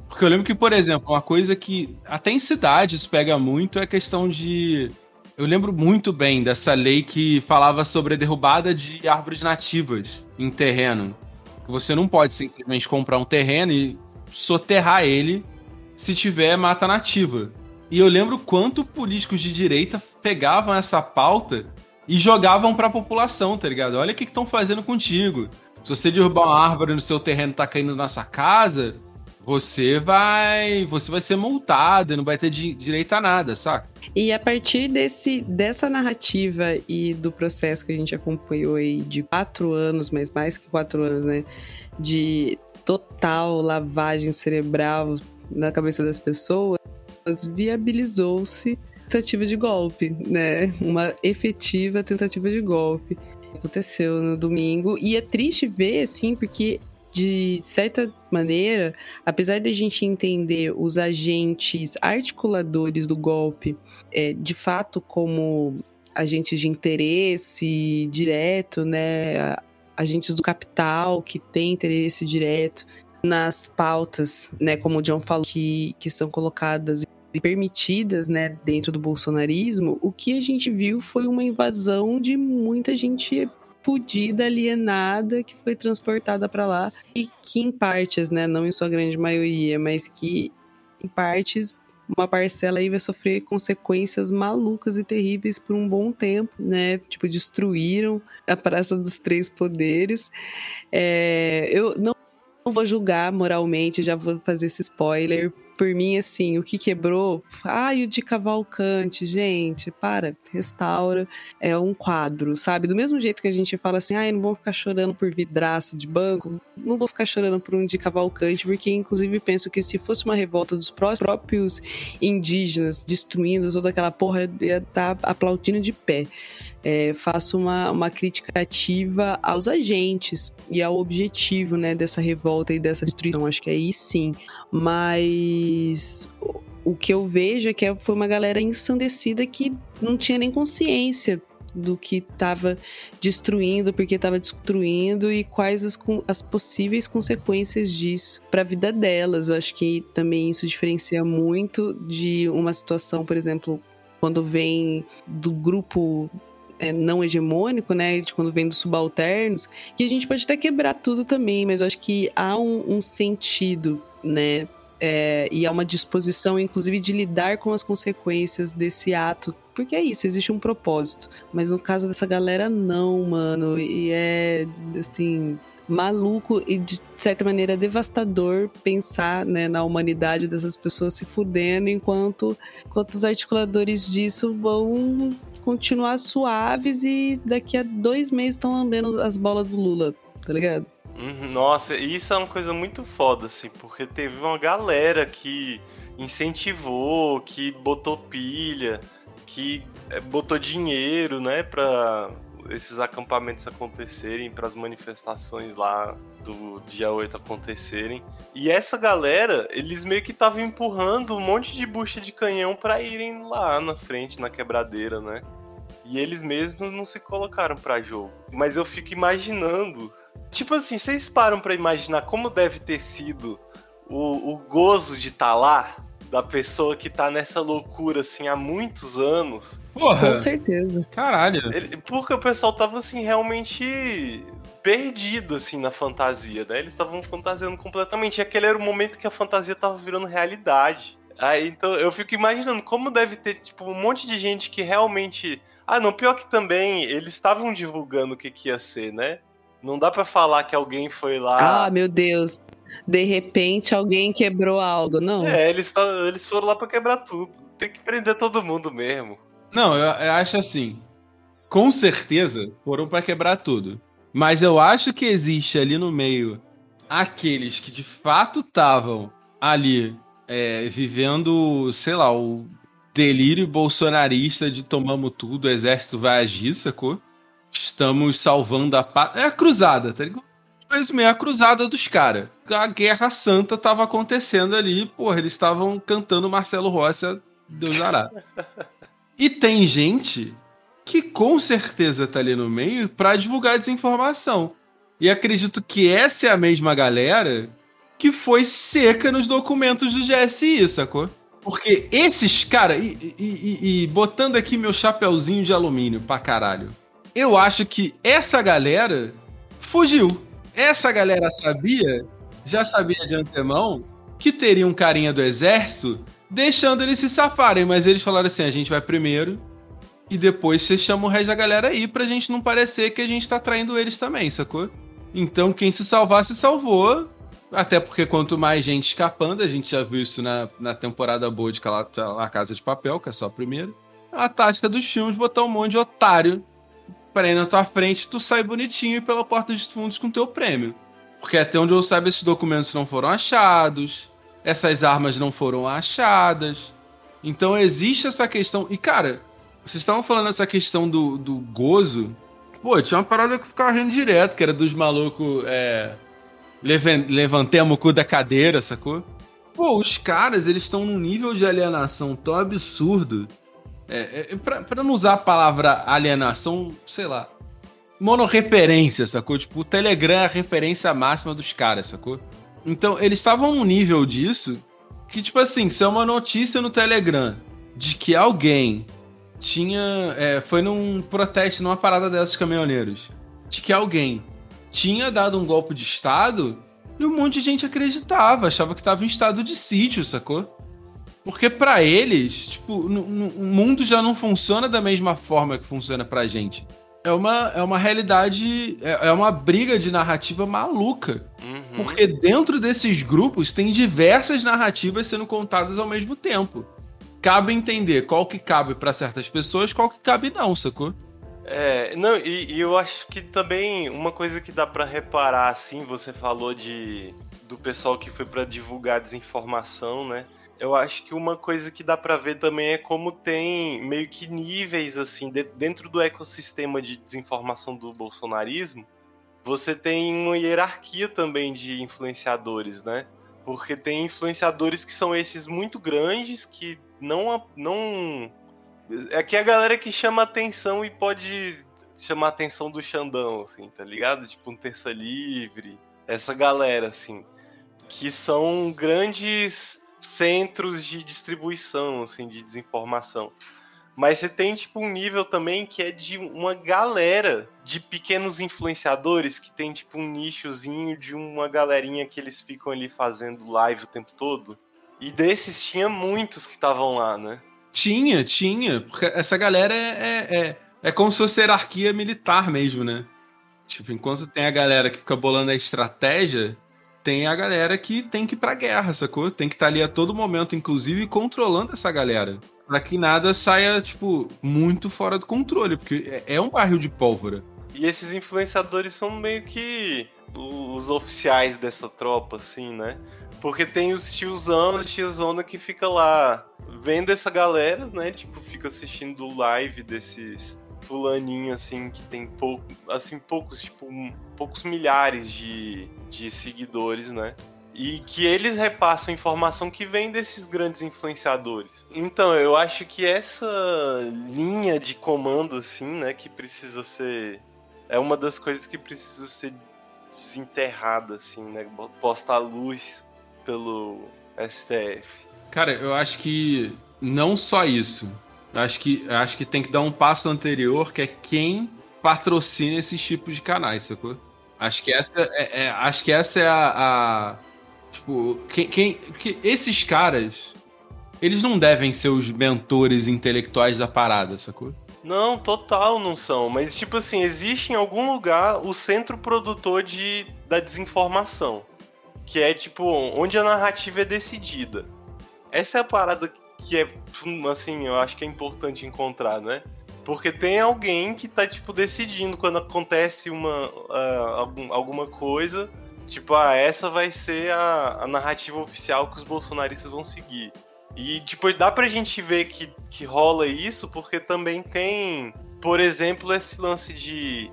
Porque eu lembro que, por exemplo, uma coisa que até em cidades pega muito é a questão de. Eu lembro muito bem dessa lei que falava sobre a derrubada de árvores nativas em terreno. Você não pode simplesmente comprar um terreno e soterrar ele se tiver mata nativa. E eu lembro quanto políticos de direita pegavam essa pauta e jogavam para a população, tá ligado? Olha o que estão fazendo contigo. Se você derrubar uma árvore no seu terreno tá caindo na sua casa, você vai, você vai ser multado, não vai ter direito a nada, saca? E a partir desse, dessa narrativa e do processo que a gente acompanhou aí de quatro anos, mas mais que quatro anos, né? De total lavagem cerebral na cabeça das pessoas, viabilizou-se tentativa de golpe, né? Uma efetiva tentativa de golpe. Aconteceu no domingo. E é triste ver, assim, porque de certa maneira, apesar de a gente entender os agentes articuladores do golpe é, de fato como agentes de interesse direto, né? Agentes do capital que têm interesse direto nas pautas, né? Como o John falou, que, que são colocadas permitidas, né, dentro do bolsonarismo, o que a gente viu foi uma invasão de muita gente fudida, alienada, que foi transportada para lá e que em partes, né, não em sua grande maioria, mas que em partes uma parcela aí vai sofrer consequências malucas e terríveis por um bom tempo, né? Tipo, destruíram a Praça dos Três Poderes. É, eu não não vou julgar moralmente, já vou fazer esse spoiler. Por mim, assim, o que quebrou. Ai, o de Cavalcante, gente, para, restaura. É um quadro, sabe? Do mesmo jeito que a gente fala assim, ai, não vou ficar chorando por vidraça de banco, não vou ficar chorando por um de Cavalcante, porque inclusive penso que se fosse uma revolta dos próprios indígenas destruindo toda aquela porra, ia estar tá aplaudindo de pé é, faço uma, uma crítica ativa aos agentes e ao objetivo né, dessa revolta e dessa destruição. Acho que aí sim. Mas o que eu vejo é que foi uma galera ensandecida que não tinha nem consciência do que estava destruindo, porque estava destruindo e quais as, as possíveis consequências disso para a vida delas. Eu acho que também isso diferencia muito de uma situação, por exemplo, quando vem do grupo é, não hegemônico, né, de quando vem dos subalternos, que a gente pode até quebrar tudo também, mas eu acho que há um, um sentido, né, é, e há uma disposição, inclusive, de lidar com as consequências desse ato. Porque é isso, existe um propósito. Mas no caso dessa galera, não, mano. E é, assim, maluco e de certa maneira devastador pensar né, na humanidade dessas pessoas se fudendo enquanto, enquanto os articuladores disso vão continuar suaves e daqui a dois meses estão lambendo as bolas do Lula, tá ligado? Uhum, nossa, isso é uma coisa muito foda, assim, porque teve uma galera que incentivou, que botou pilha, que eh, botou dinheiro, né, pra esses acampamentos acontecerem, para as manifestações lá do dia 8 acontecerem. E essa galera, eles meio que estavam empurrando um monte de bucha de canhão para irem lá na frente, na quebradeira, né? E eles mesmos não se colocaram para jogo. Mas eu fico imaginando Tipo assim, vocês param para imaginar como deve ter sido o, o gozo de estar tá lá? Da pessoa que tá nessa loucura, assim, há muitos anos. Porra. Com certeza. Caralho. Ele, porque o pessoal tava, assim, realmente perdido, assim, na fantasia, né? Eles estavam fantasiando completamente. E aquele era o momento que a fantasia tava virando realidade. Aí, então, eu fico imaginando como deve ter, tipo, um monte de gente que realmente... Ah, não, pior que também eles estavam divulgando o que, que ia ser, né? Não dá para falar que alguém foi lá. Ah, meu Deus. De repente alguém quebrou algo, não? É, eles, eles foram lá para quebrar tudo. Tem que prender todo mundo mesmo. Não, eu, eu acho assim. Com certeza foram para quebrar tudo. Mas eu acho que existe ali no meio aqueles que de fato estavam ali é, vivendo, sei lá, o delírio bolsonarista de tomamos tudo, o exército vai agir, sacou? Estamos salvando a paz. É a cruzada, tá ligado? Mesmo é a cruzada dos caras. A guerra santa tava acontecendo ali, porra, eles estavam cantando Marcelo Rossi, Deus dará. e tem gente que com certeza tá ali no meio para divulgar desinformação. E acredito que essa é a mesma galera que foi seca nos documentos do GSI, sacou? Porque esses caras, e, e, e, e, botando aqui meu chapeuzinho de alumínio pra caralho, eu acho que essa galera fugiu. Essa galera sabia, já sabia de antemão, que teria um carinha do exército deixando eles se safarem, mas eles falaram assim: a gente vai primeiro e depois você chama o resto da galera aí pra gente não parecer que a gente tá traindo eles também, sacou? Então quem se salvar se salvou. Até porque quanto mais gente escapando, a gente já viu isso na, na temporada boa de La Casa de Papel, que é só a primeira. A tática dos filmes botar um monte de otário para ir na tua frente, tu sai bonitinho e pela porta dos fundos com teu prêmio. Porque até onde eu saiba, esses documentos não foram achados, essas armas não foram achadas. Então existe essa questão. E, cara, vocês estavam falando dessa questão do, do gozo. Pô, tinha uma parada que ficava rindo direto, que era dos malucos. É, levantemos o cu da cadeira, sacou? Pô, os caras, eles estão num nível de alienação tão absurdo é, é, pra, pra, não usar a palavra alienação, sei lá. Monorreferência, sacou? Tipo, o Telegram é a referência máxima dos caras, sacou? Então, eles estavam num nível disso que, tipo assim, se é uma notícia no Telegram de que alguém tinha. É, foi num protesto, numa parada dessas caminhoneiros, de que alguém tinha dado um golpe de Estado e um monte de gente acreditava, achava que estava em estado de sítio, sacou? Porque para eles, tipo, o mundo já não funciona da mesma forma que funciona pra gente. É uma, é uma realidade, é, é uma briga de narrativa maluca. Uhum. Porque dentro desses grupos tem diversas narrativas sendo contadas ao mesmo tempo. Cabe entender qual que cabe para certas pessoas, qual que cabe não, sacou? É, não, e, e eu acho que também uma coisa que dá para reparar, assim, você falou de do pessoal que foi para divulgar desinformação, né? eu acho que uma coisa que dá para ver também é como tem meio que níveis assim de, dentro do ecossistema de desinformação do bolsonarismo. Você tem uma hierarquia também de influenciadores, né? Porque tem influenciadores que são esses muito grandes que não não É que a galera que chama atenção e pode chamar atenção do Xandão, assim, tá ligado? Tipo um Terça Livre, essa galera, assim, que são grandes centros de distribuição, assim, de desinformação. Mas você tem, tipo, um nível também que é de uma galera de pequenos influenciadores que tem, tipo, um nichozinho de uma galerinha que eles ficam ali fazendo live o tempo todo. E desses tinha muitos que estavam lá, né? Tinha, tinha. Porque essa galera é, é, é, é como se fosse hierarquia militar mesmo, né? Tipo, enquanto tem a galera que fica bolando a estratégia, tem a galera que tem que ir pra guerra, sacou? Tem que estar tá ali a todo momento, inclusive, controlando essa galera para que nada saia, tipo, muito fora do controle, porque é, é um barril de pólvora. E esses influenciadores são meio que os oficiais dessa tropa, assim, né? Porque tem os tiozão, a tiozona que fica lá vendo essa galera, né? Tipo, fica assistindo live desses fulaninho, assim, que tem pouco, assim, poucos, tipo, poucos milhares de, de seguidores, né? e que eles repassam informação que vem desses grandes influenciadores. Então, eu acho que essa linha de comando, assim, né, que precisa ser. É uma das coisas que precisa ser desenterrada, assim, né? Posta à luz pelo STF. Cara, eu acho que não só isso. Eu acho que, acho que tem que dar um passo anterior, que é quem patrocina esses tipos de canais, sacou? Acho que essa é, é acho que essa é a, a Tipo, quem, quem, que esses caras, eles não devem ser os mentores intelectuais da parada, sacou? Não, total não são. Mas, tipo assim, existe em algum lugar o centro produtor de, da desinformação. Que é, tipo, onde a narrativa é decidida. Essa é a parada que é, assim, eu acho que é importante encontrar, né? Porque tem alguém que tá, tipo, decidindo quando acontece uma, uh, alguma coisa Tipo, ah, essa vai ser a, a narrativa oficial que os bolsonaristas vão seguir. E, tipo, dá pra gente ver que, que rola isso porque também tem, por exemplo, esse lance de.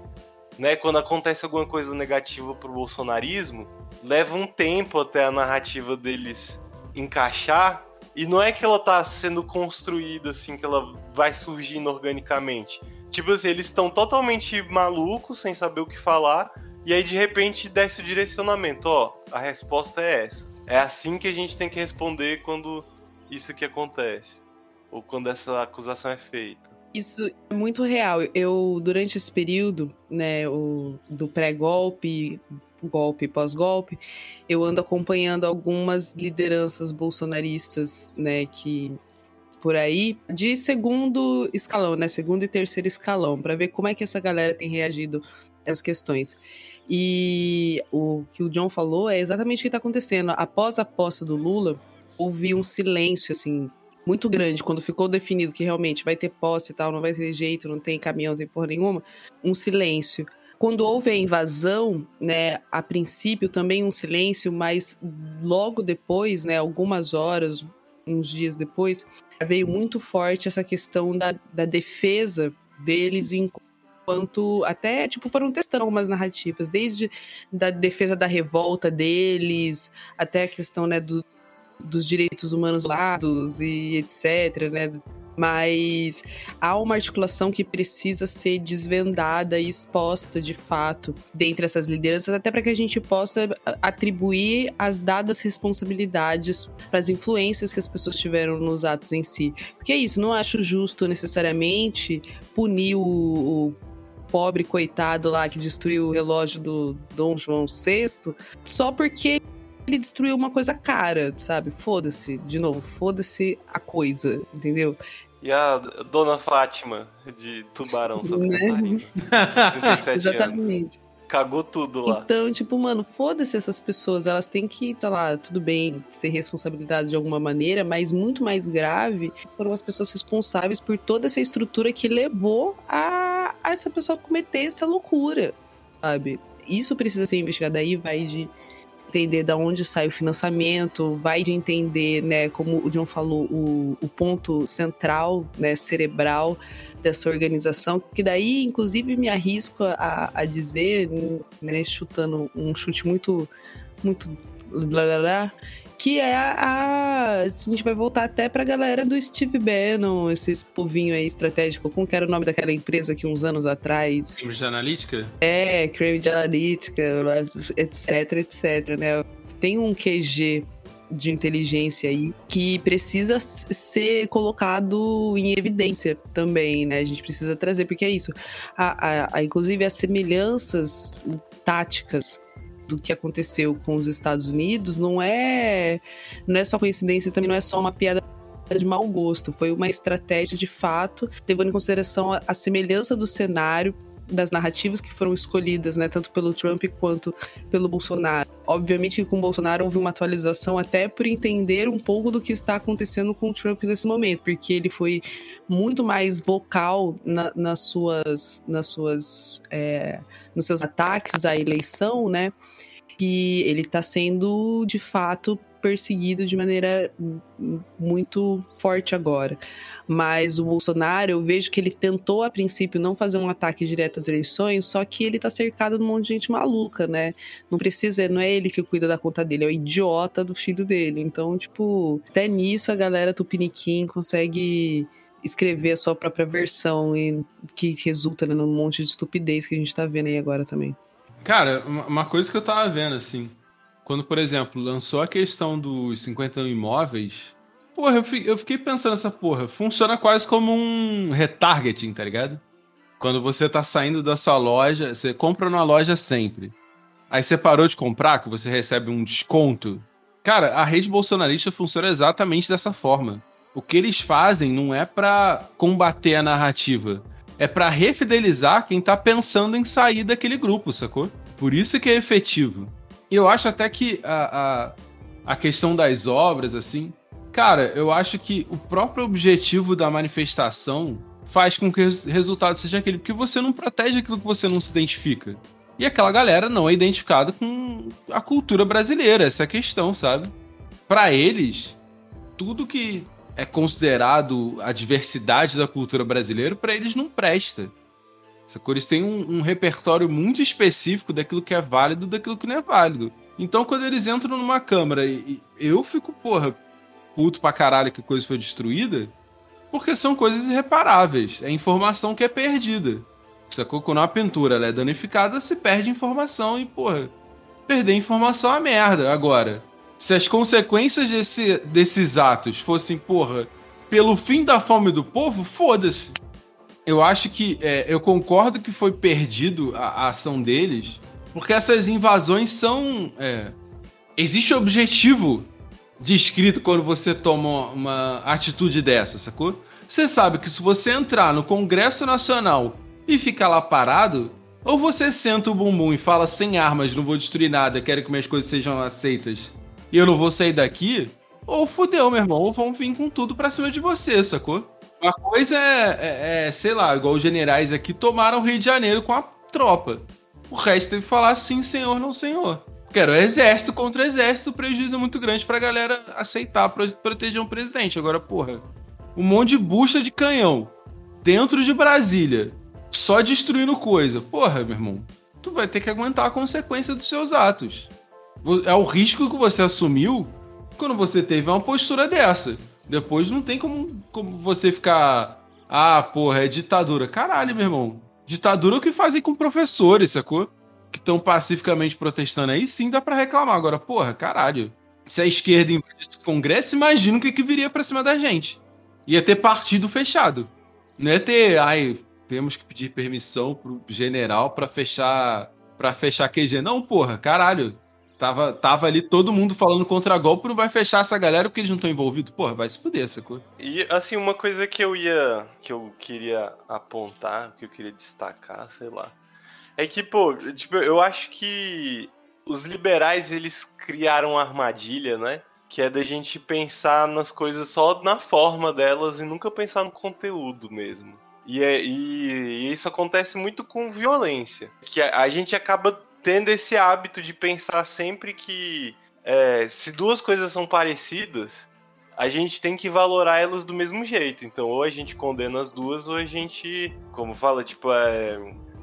Né, quando acontece alguma coisa negativa pro bolsonarismo, leva um tempo até a narrativa deles encaixar. E não é que ela tá sendo construída assim, que ela vai surgindo organicamente. Tipo assim, eles estão totalmente malucos, sem saber o que falar, e aí de repente desce o direcionamento, ó, a resposta é essa. É assim que a gente tem que responder quando isso que acontece, ou quando essa acusação é feita. Isso é muito real. Eu, durante esse período, né, o, do pré-golpe, golpe pós-golpe, eu ando acompanhando algumas lideranças bolsonaristas, né, que por aí, de segundo escalão, né, segundo e terceiro escalão, para ver como é que essa galera tem reagido às questões. E o que o John falou é exatamente o que está acontecendo. Após a posse do Lula, houve um silêncio, assim, muito grande, quando ficou definido que realmente vai ter posse e tal, não vai ter jeito, não tem caminhão, não tem porra nenhuma, um silêncio. Quando houve a invasão, né, a princípio também um silêncio, mas logo depois, né, algumas horas, uns dias depois, veio muito forte essa questão da, da defesa deles em quanto até, tipo, foram testando algumas narrativas, desde da defesa da revolta deles, até a questão, né, do, dos direitos humanos lados e etc, né, mas há uma articulação que precisa ser desvendada e exposta de fato dentre essas lideranças, até para que a gente possa atribuir as dadas responsabilidades para as influências que as pessoas tiveram nos atos em si. Porque é isso, não acho justo necessariamente punir o, o pobre coitado lá que destruiu o relógio do Dom João VI só porque ele destruiu uma coisa cara, sabe? Foda-se, de novo, foda-se a coisa, entendeu? E a Dona Fátima de Tubarão, Santa né? Catarina. *laughs* 67 Exatamente. Anos. Cagou tudo lá. Então, tipo, mano, foda-se essas pessoas. Elas têm que, tá lá, tudo bem, ser responsabilidade de alguma maneira, mas muito mais grave foram as pessoas responsáveis por toda essa estrutura que levou a, a essa pessoa cometer essa loucura, sabe? Isso precisa ser investigado. Aí vai de entender da onde sai o financiamento, vai de entender, né, como o John falou, o, o ponto central, né, cerebral dessa organização, que daí, inclusive, me arrisco a, a dizer, né, chutando um chute muito, muito blá, blá, blá, que é a, a, gente vai voltar até pra galera do Steve Bannon, esses povinho aí estratégico. Como que era o nome daquela empresa que uns anos atrás? Cambridge Analytica? É, Cambridge Analytica, etc, etc, né? Tem um QG de inteligência aí que precisa ser colocado em evidência também, né? A gente precisa trazer, porque é isso. A, a, a inclusive, as semelhanças táticas do que aconteceu com os Estados Unidos não é não é só coincidência, também não é só uma piada de mau gosto, foi uma estratégia de fato, levando em consideração a, a semelhança do cenário das narrativas que foram escolhidas, né, tanto pelo Trump quanto pelo Bolsonaro. Obviamente com o Bolsonaro houve uma atualização até por entender um pouco do que está acontecendo com o Trump nesse momento, porque ele foi muito mais vocal na, nas suas, nas suas, é, nos seus ataques à eleição, né? Que ele está sendo de fato perseguido de maneira muito forte agora. Mas o Bolsonaro, eu vejo que ele tentou a princípio não fazer um ataque direto às eleições, só que ele tá cercado de um monte de gente maluca, né? Não precisa, não é ele que cuida da conta dele, é o idiota do filho dele. Então, tipo, até nisso a galera Tupiniquim consegue escrever a sua própria versão e que resulta né, num monte de estupidez que a gente tá vendo aí agora também. Cara, uma coisa que eu tava vendo, assim, quando, por exemplo, lançou a questão dos 50 imóveis, Porra, eu fiquei pensando nessa porra. Funciona quase como um retargeting, tá ligado? Quando você tá saindo da sua loja, você compra na loja sempre. Aí você parou de comprar, que você recebe um desconto. Cara, a rede bolsonarista funciona exatamente dessa forma. O que eles fazem não é para combater a narrativa, é para refidelizar quem tá pensando em sair daquele grupo, sacou? Por isso que é efetivo. E eu acho até que a, a, a questão das obras, assim, Cara, eu acho que o próprio objetivo da manifestação faz com que o resultado seja aquele, porque você não protege aquilo que você não se identifica. E aquela galera não é identificada com a cultura brasileira, essa é a questão, sabe? Para eles, tudo que é considerado a diversidade da cultura brasileira, para eles não presta. Eles têm um, um, repertório muito específico daquilo que é válido daquilo que não é válido. Então, quando eles entram numa câmara, eu fico, porra, puto pra caralho que coisa foi destruída, porque são coisas irreparáveis. É informação que é perdida. Sacou? Quando uma pintura é danificada, se perde informação e, porra, perder informação é merda. Agora, se as consequências desse, desses atos fossem, porra, pelo fim da fome do povo, foda-se. Eu acho que. É, eu concordo que foi perdido a, a, ação deles, porque essas invasões são. É, existe objetivo descrito quando você toma uma atitude dessa, sacou? Você sabe que se você entrar no Congresso Nacional e ficar lá parado, ou você senta o bumbum e fala sem armas, não vou destruir nada, quero que minhas coisas sejam aceitas e eu não vou sair daqui, ou fudeu, meu irmão, ou vão vir com tudo pra cima de você, sacou? Uma coisa é, é, é sei lá, igual os generais aqui tomaram o Rio de Janeiro com a tropa. O resto teve que falar sim, senhor, não senhor. Quero exército contra exército, o prejuízo é muito grande pra galera aceitar proteger um presidente. Agora, porra, um monte de bucha de canhão dentro de Brasília, só destruindo coisa. Porra, meu irmão, tu vai ter que aguentar a consequência dos seus atos. É o risco que você assumiu quando você teve uma postura dessa. Depois não tem como, como você ficar. Ah, porra, é ditadura. Caralho, meu irmão. Ditadura é o que fazem com professores, sacou? Que estão pacificamente protestando aí, sim dá para reclamar. Agora, porra, caralho. Se a esquerda invadisse o Congresso, imagina o que, que viria pra cima da gente. Ia ter partido fechado. Não ia ter, ai, temos que pedir permissão pro general para fechar para fechar QG. Não, porra, caralho. Tava, tava ali todo mundo falando contra golpe, não vai fechar essa galera porque eles não estão envolvidos. Porra, vai se fuder essa coisa. E assim, uma coisa que eu ia. que eu queria apontar, que eu queria destacar, sei lá. É que, pô, tipo, eu acho que os liberais, eles criaram uma armadilha, né? Que é da gente pensar nas coisas só na forma delas e nunca pensar no conteúdo mesmo. E, é, e, e isso acontece muito com violência. Que a, a, gente acaba tendo esse hábito de pensar sempre que é, se duas coisas são parecidas, a gente tem que valorar elas do mesmo jeito. Então, ou a gente condena as duas, ou a gente, como fala, tipo, é,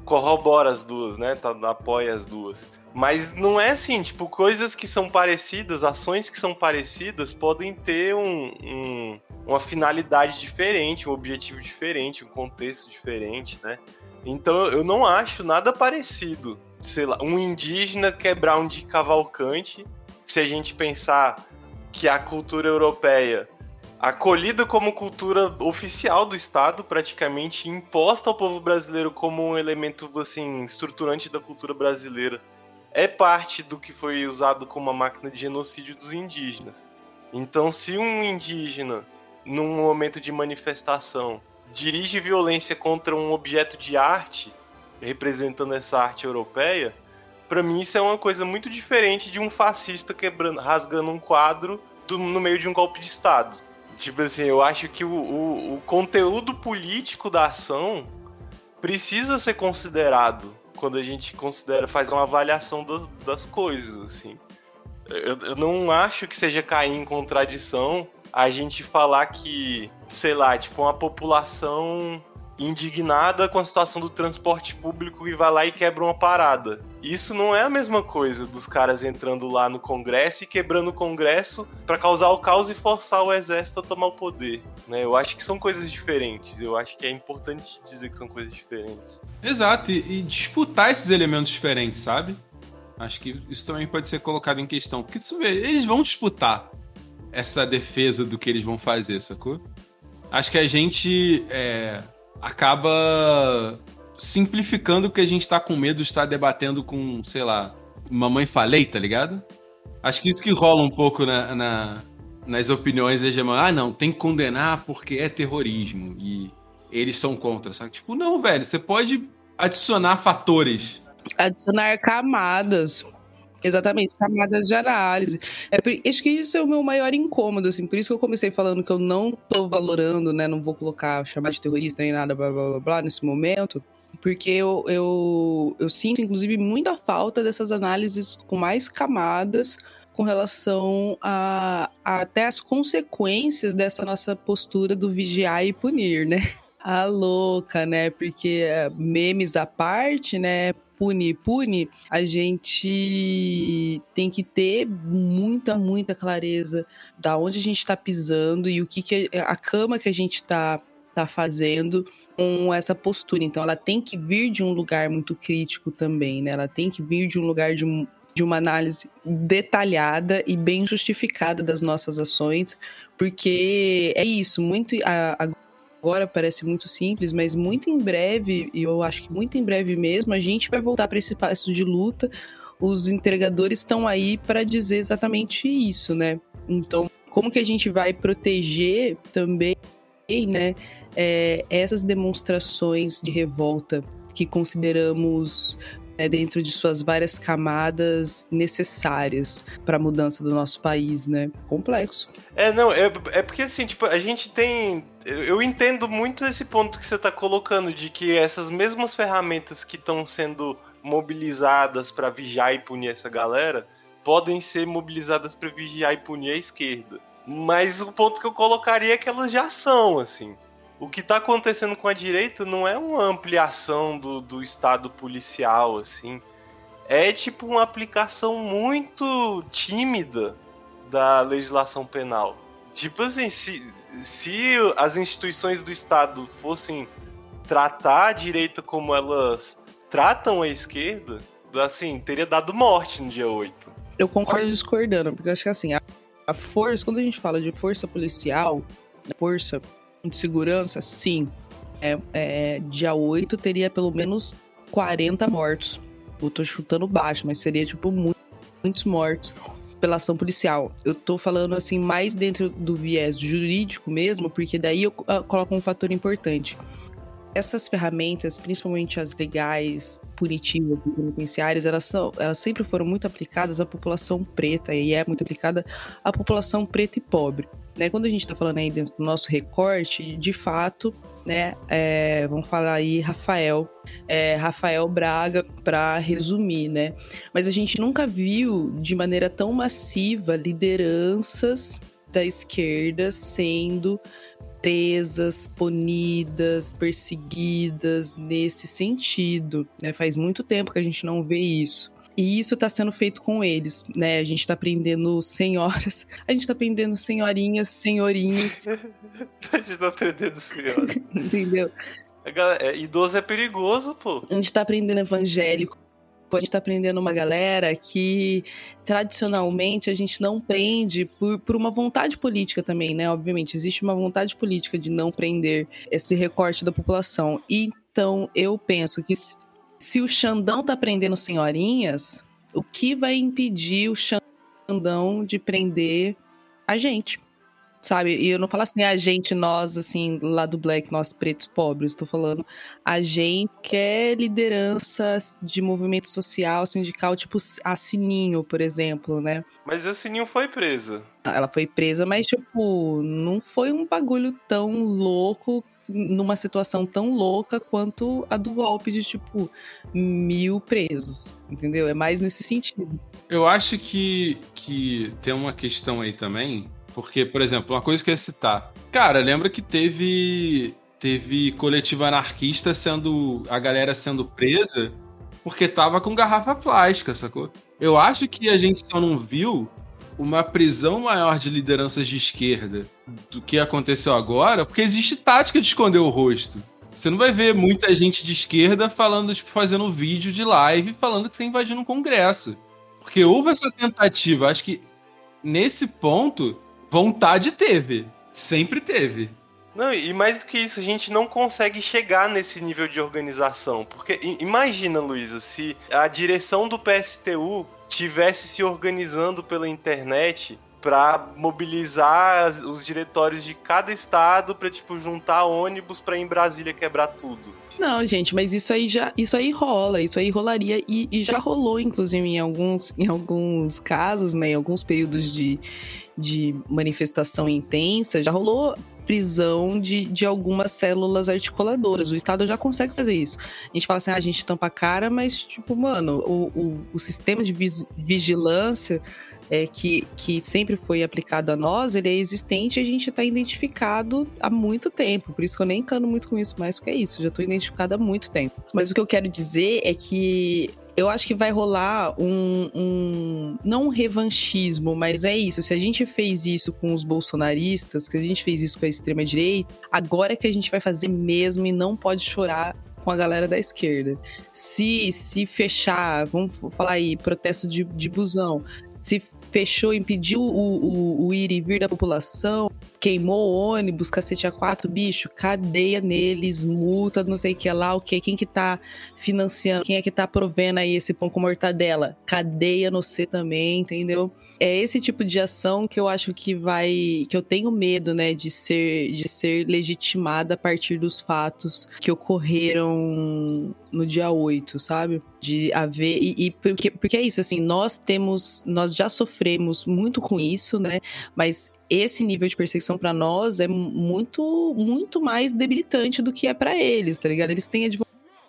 corrobora as duas, né? Tá, apoia as duas. Mas não é assim, tipo, coisas que são parecidas, ações que são parecidas podem ter um, um, uma finalidade diferente, um objetivo diferente, um contexto diferente, né? Então eu não acho nada parecido. Sei lá, um indígena quebrar um de cavalcante, se a gente pensar que a cultura europeia acolhida como cultura oficial do Estado, praticamente imposta ao povo brasileiro como um elemento assim estruturante da cultura brasileira, é parte do que foi usado como uma máquina de genocídio dos indígenas. Então, se um indígena, num momento de manifestação, dirige violência contra um objeto de arte, representando essa arte europeia, para mim isso é uma coisa muito diferente de um fascista quebrando, rasgando um quadro do, no meio de um golpe de Estado. Tipo assim, eu acho que o, o, o conteúdo político da ação precisa ser considerado quando a gente considera, faz uma avaliação do, das coisas, assim. Eu, eu não acho que seja cair em contradição a gente falar que, sei lá, tipo, uma população indignada com a situação do transporte público e vai lá e quebra uma parada. Isso não é a mesma coisa dos caras entrando lá no Congresso e quebrando o Congresso para causar o caos e forçar o exército a tomar o poder. Né? Eu acho que são coisas diferentes. Eu acho que é importante dizer que são coisas diferentes. Exato, e, e disputar esses elementos diferentes, sabe? Acho que isso também pode ser colocado em questão. Porque eles vão disputar essa defesa do que eles vão fazer, sacou? Acho que a gente é, acaba simplificando que a gente tá com medo de estar debatendo com, sei lá, mamãe falei, tá ligado? Acho que isso que rola um pouco na, na nas opiniões hegemônicas. Ah, não, tem que condenar porque é terrorismo e eles são contra, sabe? Tipo, não, velho, você pode adicionar fatores. Adicionar camadas. Exatamente, camadas de análise. É, acho que isso é o meu maior incômodo, assim, por isso que eu comecei falando que eu não tô valorando, né, não vou colocar, chamar de terrorista nem nada, blá, blá, blá, blá nesse momento, porque eu, eu, eu sinto, inclusive, muita falta dessas análises com mais camadas com relação a, a até as consequências dessa nossa postura do vigiar e punir, né? *laughs* A louca, né? Porque eh, memes à parte, né? Pune, pune, a gente tem que ter muita, muita clareza da onde a gente está pisando e o que, que a cama que a gente está tá fazendo com essa postura. Então, ela tem que vir de um lugar muito crítico também, né? Ela tem que vir de um lugar de, de uma análise detalhada e bem justificada das nossas ações, porque é isso, muito. A, a agora parece muito simples, mas muito em breve, e eu acho que muito em breve mesmo, a gente vai voltar para esse espaço de luta. Os entregadores estão aí para dizer exatamente isso, né? Então, como que a gente vai proteger também, né, é, essas demonstrações de revolta que consideramos é, dentro de suas várias camadas necessárias para a mudança do nosso país, né? Complexo. É, não, é, é porque assim, tipo, a gente tem eu entendo muito esse ponto que você está colocando, de que essas mesmas ferramentas que estão sendo mobilizadas para vigiar e punir essa galera podem ser mobilizadas para vigiar e punir a esquerda. Mas o ponto que eu colocaria é que elas já são, assim. O que está acontecendo com a direita não é uma ampliação do, do Estado policial, assim. É tipo uma aplicação muito tímida da legislação penal. Tipo assim, se, se as instituições do Estado fossem tratar a direita como elas tratam a esquerda, assim, teria dado morte no dia 8. Eu concordo discordando, porque eu acho que assim, a, a força, quando a gente fala de força policial, força de segurança, sim. É, é, dia 8 teria pelo menos 40 mortos. Eu tô chutando baixo, mas seria tipo muito, muitos mortos pela ação policial. Eu tô falando assim mais dentro do viés jurídico mesmo, porque daí eu coloco um fator importante. Essas ferramentas, principalmente as legais, punitivas e penitenciárias, elas, são, elas sempre foram muito aplicadas à população preta e é muito aplicada à população preta e pobre. Né? Quando a gente está falando aí dentro do nosso recorte, de fato, né, é, vamos falar aí Rafael, é, Rafael Braga, para resumir, né? Mas a gente nunca viu de maneira tão massiva lideranças da esquerda sendo presas, punidas, perseguidas nesse sentido. Né? Faz muito tempo que a gente não vê isso. E isso está sendo feito com eles, né? A gente está aprendendo senhoras, *laughs* a gente está aprendendo senhorinhas, senhorinhos. *laughs* a gente está aprendendo senhoras. *laughs* Entendeu? É, idoso é perigoso, pô. A gente tá aprendendo evangélico. A gente tá aprendendo uma galera que tradicionalmente a gente não prende por, por uma vontade política também, né? Obviamente, existe uma vontade política de não prender esse recorte da população. Então, eu penso que se o Xandão tá prendendo senhorinhas, o que vai impedir o Xandão de prender a gente? sabe? E eu não falo assim, a gente, nós, assim, lá do Black, nós pretos pobres, tô falando a gente que é liderança de movimento social, sindical, tipo a Sininho, por exemplo, né? Mas a Sininho foi presa. Ela foi presa, mas, tipo, não foi um bagulho tão louco numa situação tão louca quanto a do golpe de, tipo, mil presos, entendeu? É mais nesse sentido. Eu acho que, que tem uma questão aí também, porque, por exemplo, uma coisa que eu ia citar. Cara, lembra que teve. Teve coletivo anarquista sendo. a galera sendo presa porque tava com garrafa plástica, sacou? Eu acho que a gente só não viu uma prisão maior de lideranças de esquerda do que aconteceu agora, porque existe tática de esconder o rosto. Você não vai ver muita gente de esquerda falando, tipo, fazendo vídeo de live falando que está invadindo um congresso. Porque houve essa tentativa. Acho que nesse ponto Vontade teve. Sempre teve. Não, e mais do que isso, a gente não consegue chegar nesse nível de organização. Porque imagina, Luísa, se a direção do PSTU tivesse se organizando pela internet para mobilizar os diretórios de cada estado para tipo juntar ônibus para em Brasília quebrar tudo. Não, gente, mas isso aí já, isso aí rola, isso aí rolaria e, e já rolou, inclusive, em alguns, em alguns casos, né, em alguns períodos de, de manifestação intensa, já rolou prisão de, de algumas células articuladoras. O Estado já consegue fazer isso. A gente fala assim, ah, a gente tampa a cara, mas, tipo, mano, o, o, o sistema de vigilância é, que, que sempre foi aplicado a nós, ele é existente e a gente está identificado há muito tempo. Por isso que eu nem encano muito com isso mais, porque é isso, já estou identificado há muito tempo. Mas o que eu quero dizer é que eu acho que vai rolar um, um, Não um revanchismo, mas é isso. Se a gente fez isso com os bolsonaristas, que a gente fez isso com a extrema-direita, agora é que a gente vai fazer mesmo e não pode chorar com a galera da esquerda. Se se fechar, vamos falar aí, protesto de, de busão, se fechou, impediu o, o, o, ir e vir da população, queimou ônibus, cacete a quatro, bicho, cadeia neles, multa, não sei o que lá, o que, quem que tá financiando, quem é que tá provendo aí esse pão com mortadela? Cadeia no C também, entendeu? É esse tipo de ação que eu acho que vai, que eu tenho medo, né, de ser, de ser legitimada a partir dos fatos que ocorreram no dia 8, sabe? De haver. E, e, porque, porque é isso, assim, nós temos. Nós já sofremos muito com isso, né? Mas esse nível de perseguição para nós é muito, muito mais debilitante do que é para eles, tá ligado? Eles têm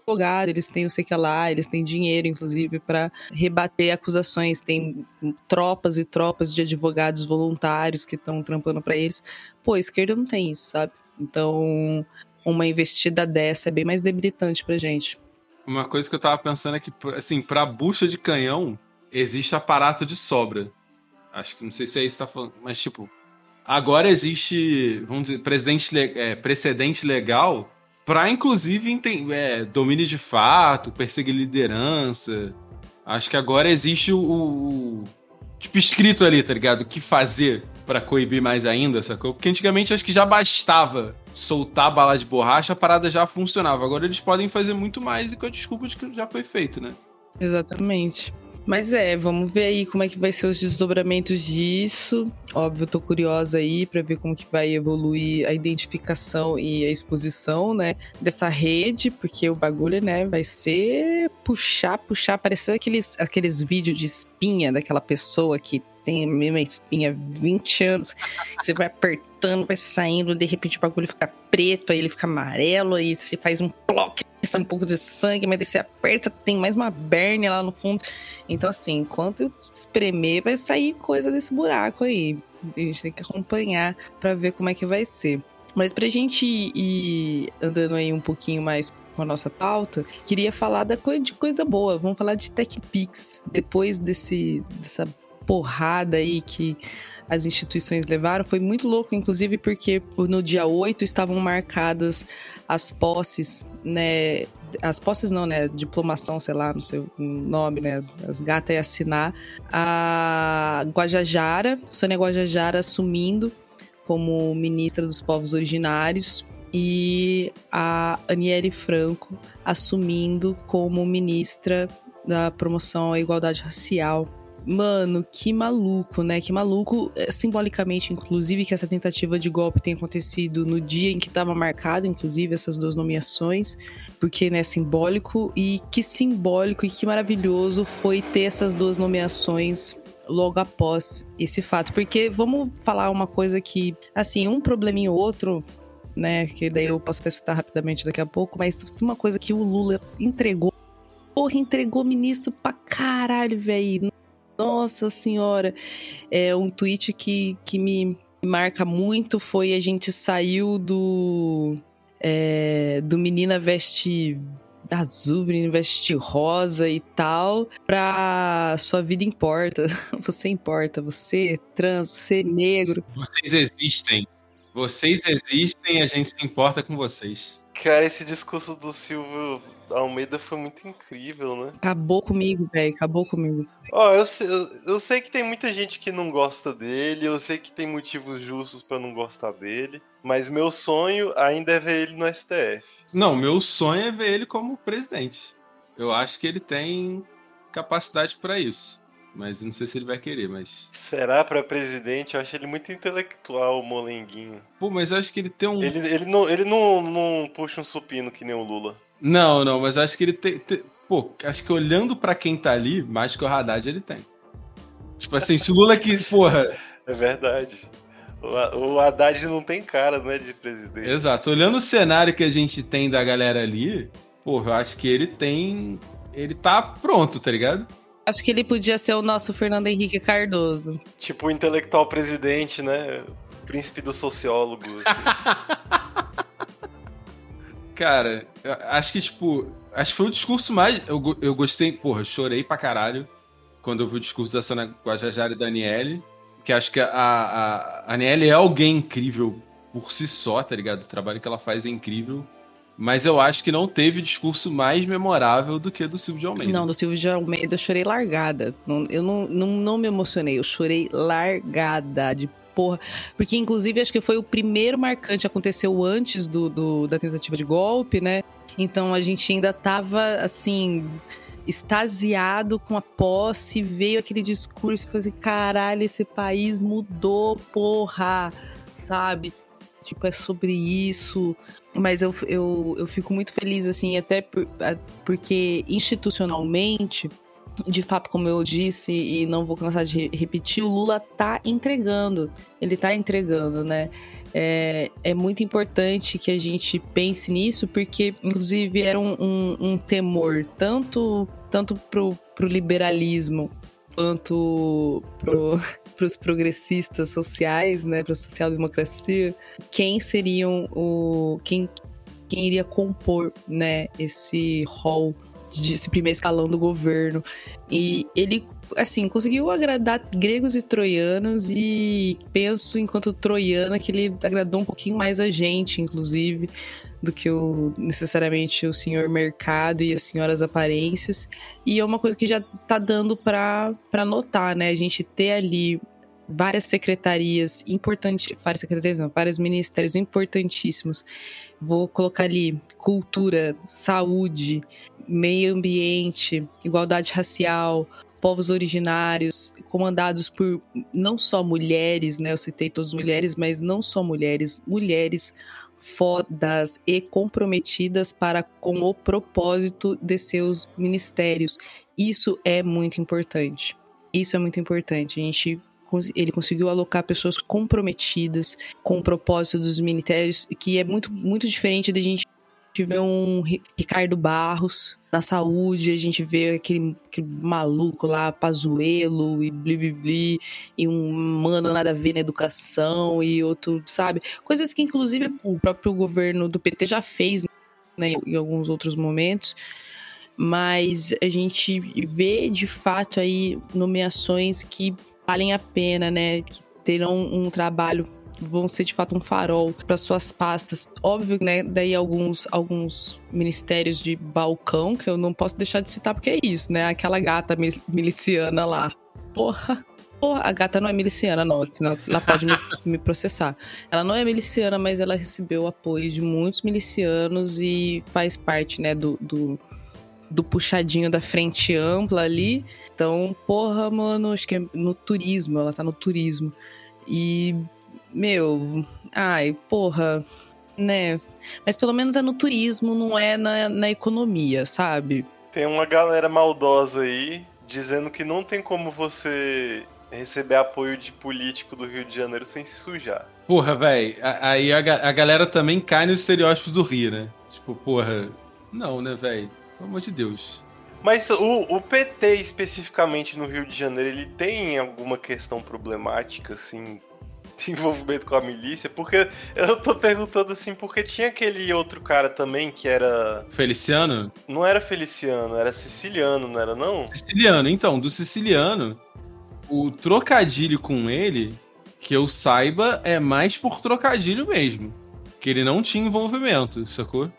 advogado, eles têm o sei que lá, eles têm dinheiro, inclusive, para rebater acusações. Tem tropas e tropas de advogados voluntários que estão trampando para eles. Pô, a esquerda não tem isso, sabe? Então, uma investida dessa é bem mais debilitante pra gente. Uma coisa que eu tava pensando é que, assim, pra bucha de canhão, existe aparato de sobra. Acho que não sei se é isso que tá falando, mas tipo, agora existe, vamos dizer, presidente, é, precedente legal para inclusive é, domínio de fato, perseguir liderança. Acho que agora existe o, o, tipo escrito ali, tá ligado? O que fazer para coibir mais ainda, sacou? Porque antigamente acho que já bastava soltar bala de borracha, a parada já funcionava. Agora eles podem fazer muito mais e com a desculpa de que já foi feito, né? Exatamente. Mas é, vamos ver aí como é que vai ser os desdobramentos disso. Óbvio, tô curiosa aí para ver como que vai evoluir a identificação e a exposição, né, dessa rede, porque o bagulho, né, vai ser puxar, puxar, parecer aqueles, aqueles vídeos de espinha daquela pessoa que tem a mesma espinha há 20 anos. Você vai apertando, vai saindo, de repente o bagulho fica preto, aí ele fica amarelo, aí você faz um ploc, sai um pouco de sangue, mas daí você aperta, tem mais uma berne lá no fundo. Então, assim, enquanto espremer, vai sair coisa desse buraco aí. A gente tem que acompanhar para ver como é que vai ser. Mas pra gente ir andando aí um pouquinho mais com a nossa pauta, queria falar da coisa, de coisa boa. Vamos falar de TechPix. Depois desse, dessa porrada aí que as instituições levaram. Foi muito louco, inclusive, porque no dia 8 estavam marcadas as posses, né? As posses não, né? Diplomação, sei lá, não sei o nome, né? As gatas iam assinar. A Guajajara, Sônia Guajajara assumindo como ministra dos povos originários e a Aniele Franco assumindo como ministra da promoção à igualdade racial Mano, que maluco, né? Que maluco, é, simbolicamente, inclusive, que essa tentativa de golpe tenha acontecido no dia em que estava marcado, inclusive, essas duas nomeações, porque, né, simbólico, e que simbólico e que maravilhoso foi ter essas duas nomeações logo após esse fato. Porque vamos falar uma coisa que, assim, um probleminha ou outro, né, que daí eu posso até citar rapidamente daqui a pouco, mas uma coisa que o Lula entregou porra, entregou ministro pra caralho, velho. Nossa senhora, é um tweet que, que me marca muito foi a gente saiu do é, do menina veste azul, menina veste rosa e tal, pra sua vida importa. *laughs* Você importa, você é trans, você é negro. Vocês existem. Vocês existem, a gente se importa com vocês. Cara, esse discurso do Silvio Almeida foi muito incrível, né? Acabou comigo, velho. Acabou comigo. Ó, oh, eu, sei, eu, eu, sei que tem muita gente que não gosta dele, eu sei que tem motivos justos para não gostar dele, mas meu sonho ainda é ver ele no STF. Não, meu sonho é ver ele como presidente. Eu acho que ele tem capacidade para isso. Mas não sei se ele vai querer, mas. Será para presidente? Eu acho ele muito intelectual, o molenguinho. Pô, mas eu acho que ele tem um. Ele, ele, não, ele não, não puxa um supino que nem o Lula. Não, não, mas acho que ele tem. tem... Pô, acho que olhando para quem tá ali, mais que o Haddad ele tem. Tipo assim, se o Lula que, porra. É verdade. O Haddad não tem cara, né, de presidente. Exato. Olhando o cenário que a gente tem da galera ali, porra, eu acho que ele tem. Ele tá pronto, tá ligado? Acho que ele podia ser o nosso Fernando Henrique Cardoso. Tipo o intelectual presidente, né? Príncipe do sociólogo. *laughs* Cara, acho que, tipo, acho que foi o discurso mais. Eu, eu gostei, porra, chorei pra caralho quando eu vi o discurso da Sana Guajajara e da Aniele. Que acho que a, a, a Aniele é alguém incrível por si só, tá ligado? O trabalho que ela faz é incrível. Mas eu acho que não teve discurso mais memorável do que do Silvio de Almeida. Não, do Silvio de Almeida eu chorei largada. Eu não, não, não me emocionei, eu chorei largada de porra. Porque, inclusive, acho que foi o primeiro marcante, aconteceu antes do, do da tentativa de golpe, né? Então a gente ainda tava, assim, extasiado com a posse, veio aquele discurso e falou assim: caralho, esse país mudou, porra, sabe? Tipo, é sobre isso. Mas eu, eu, eu fico muito feliz, assim, até por, porque institucionalmente de fato, como eu disse, e não vou cansar de repetir, o Lula tá entregando. Ele tá entregando, né? É, é muito importante que a gente pense nisso, porque, inclusive, era um, um, um temor tanto, tanto pro, pro liberalismo quanto pro, *laughs* os progressistas sociais, né, para a social-democracia, quem seriam o quem quem iria compor, né, esse rol desse primeiro escalão do governo. E ele, assim, conseguiu agradar gregos e troianos, e penso, enquanto troiana, que ele agradou um pouquinho mais a gente, inclusive, do que o, necessariamente o senhor mercado e as senhoras aparências. E é uma coisa que já tá dando para notar, né? A gente ter ali várias secretarias importantes, várias secretarias não, vários ministérios importantíssimos. Vou colocar ali cultura, saúde, meio ambiente, igualdade racial, povos originários, comandados por não só mulheres, né? Eu citei todas mulheres, mas não só mulheres, mulheres fodas e comprometidas para com o propósito de seus ministérios. Isso é muito importante. Isso é muito importante. A gente ele conseguiu alocar pessoas comprometidas com o propósito dos ministérios, que é muito, muito diferente da gente ver um Ricardo Barros na saúde, a gente vê aquele, aquele maluco lá, Pazuelo e blibli, e um mano nada a ver na educação e outro, sabe? Coisas que inclusive o próprio governo do PT já fez né, em alguns outros momentos, mas a gente vê de fato aí nomeações que valem a pena, né, que terão um trabalho vão ser de fato um farol para suas pastas. Óbvio, né? Daí alguns, alguns ministérios de balcão que eu não posso deixar de citar porque é isso, né? Aquela gata miliciana lá. Porra. Porra, a gata não é miliciana, não, senão ela pode me, *laughs* me, processar. Ela não é miliciana, mas ela recebeu o apoio de muitos milicianos e faz parte, né, do, do, do puxadinho da frente ampla ali. Então, porra, mano, acho que é no turismo, ela tá no turismo. E meu, ai, porra, né? Mas pelo menos é no turismo, não é na, na economia, sabe? Tem uma galera maldosa aí dizendo que não tem como você receber apoio de político do Rio de Janeiro sem se sujar. Porra, velho, aí a, a, galera também cai nos estereótipos do Rio, né? Tipo, porra, não, né, velho? Pelo amor de Deus. Mas o, o, PT especificamente no Rio de Janeiro, ele tem alguma questão problemática, assim, *laughs* envolvimento com a milícia, porque eu tô perguntando assim, porque tinha aquele outro cara também que era. Feliciano? Não era Feliciano, era siciliano, não era não? Siciliano, então, do siciliano, o trocadilho com ele, que eu saiba, é mais por trocadilho mesmo. Que ele não tinha envolvimento, sacou?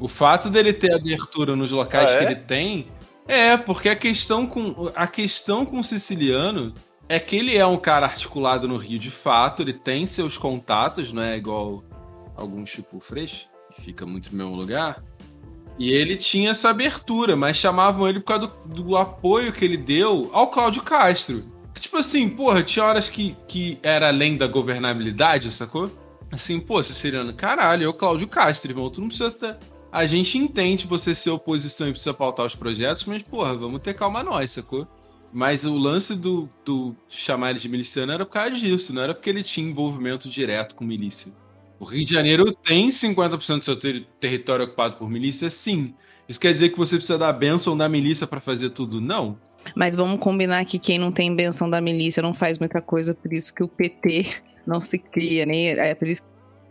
O fato dele ter abertura nos locais ah, é? que ele tem. É, porque a questão com. A questão com o siciliano é que ele é um cara articulado no Rio de fato, ele tem seus contatos, não é igual alguns tipo Freixo, que fica muito no mesmo lugar. E ele tinha essa abertura, mas chamavam ele por causa do, do apoio que ele deu ao Cláudio Castro. Tipo assim, porra, tinha horas que, que era além da governabilidade, sacou? Assim, pô, Siciliano, caralho, é o Cláudio Castro, irmão, tu não precisa ter... A gente entende você ser oposição e precisa pautar os projetos, mas, porra, vamos ter calma nós, sacou? Mas o lance do, do chamar ele de miliciano era por causa disso, não era porque ele tinha envolvimento direto com milícia. O Rio de Janeiro tem 50% do seu ter território ocupado por milícia, sim. Isso quer dizer que você precisa da benção da milícia para fazer tudo? Não. Mas vamos combinar que quem não tem benção da milícia não faz muita coisa, por isso que o PT *laughs* não se cria, nem é por isso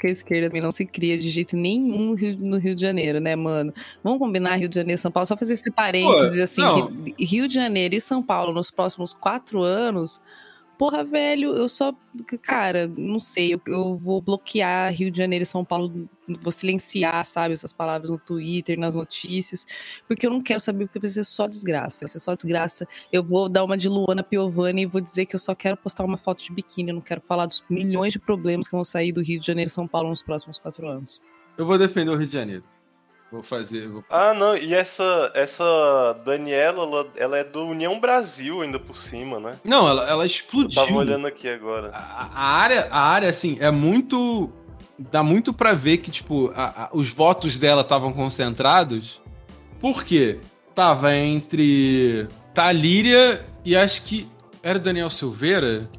que a esquerda também não se cria de jeito nenhum no Rio de Janeiro, né, mano? Vamos combinar Rio de Janeiro e São Paulo, só fazer esse parênteses, Pô, assim, não. que Rio de Janeiro e São Paulo nos próximos quatro anos porra, velho, eu só. Cara, não sei, eu, eu, vou bloquear Rio de Janeiro e São Paulo, vou silenciar, sabe, essas palavras no Twitter, nas notícias, porque eu não quero saber, porque vai ser só desgraça. Vai ser só desgraça. Eu vou dar uma de Luana Piovani e vou dizer que eu só quero postar uma foto de biquíni, eu não quero falar dos milhões de problemas que vão sair do Rio de Janeiro e São Paulo nos próximos quatro anos. Eu vou defender o Rio de Janeiro. Vou fazer. Vou... Ah, não, e essa, essa Daniela, ela, ela, é do União Brasil ainda por cima, né? Não, ela, ela explodiu. Eu tava olhando aqui agora. A, a área, a área, assim, é muito. Dá muito para ver que, tipo, a, a, os votos dela estavam concentrados. Por quê? Tava entre Talíria e acho que era Daniel Silveira.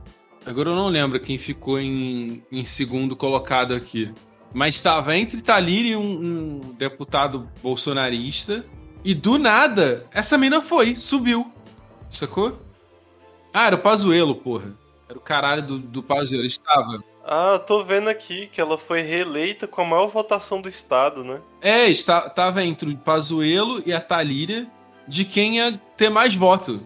Agora eu não lembro quem ficou em, em segundo colocado aqui. Mas estava entre Taliri e um, um, deputado bolsonarista. E do nada, essa mina foi, subiu. Sacou? Ah, era o Pazuelo, porra. Era o caralho do, do Pazuelo. Estava. Ah, tô vendo aqui que ela foi reeleita com a maior votação do estado, né? É, está, tava entre o Pazuelo e a Talíria de quem ia ter mais voto.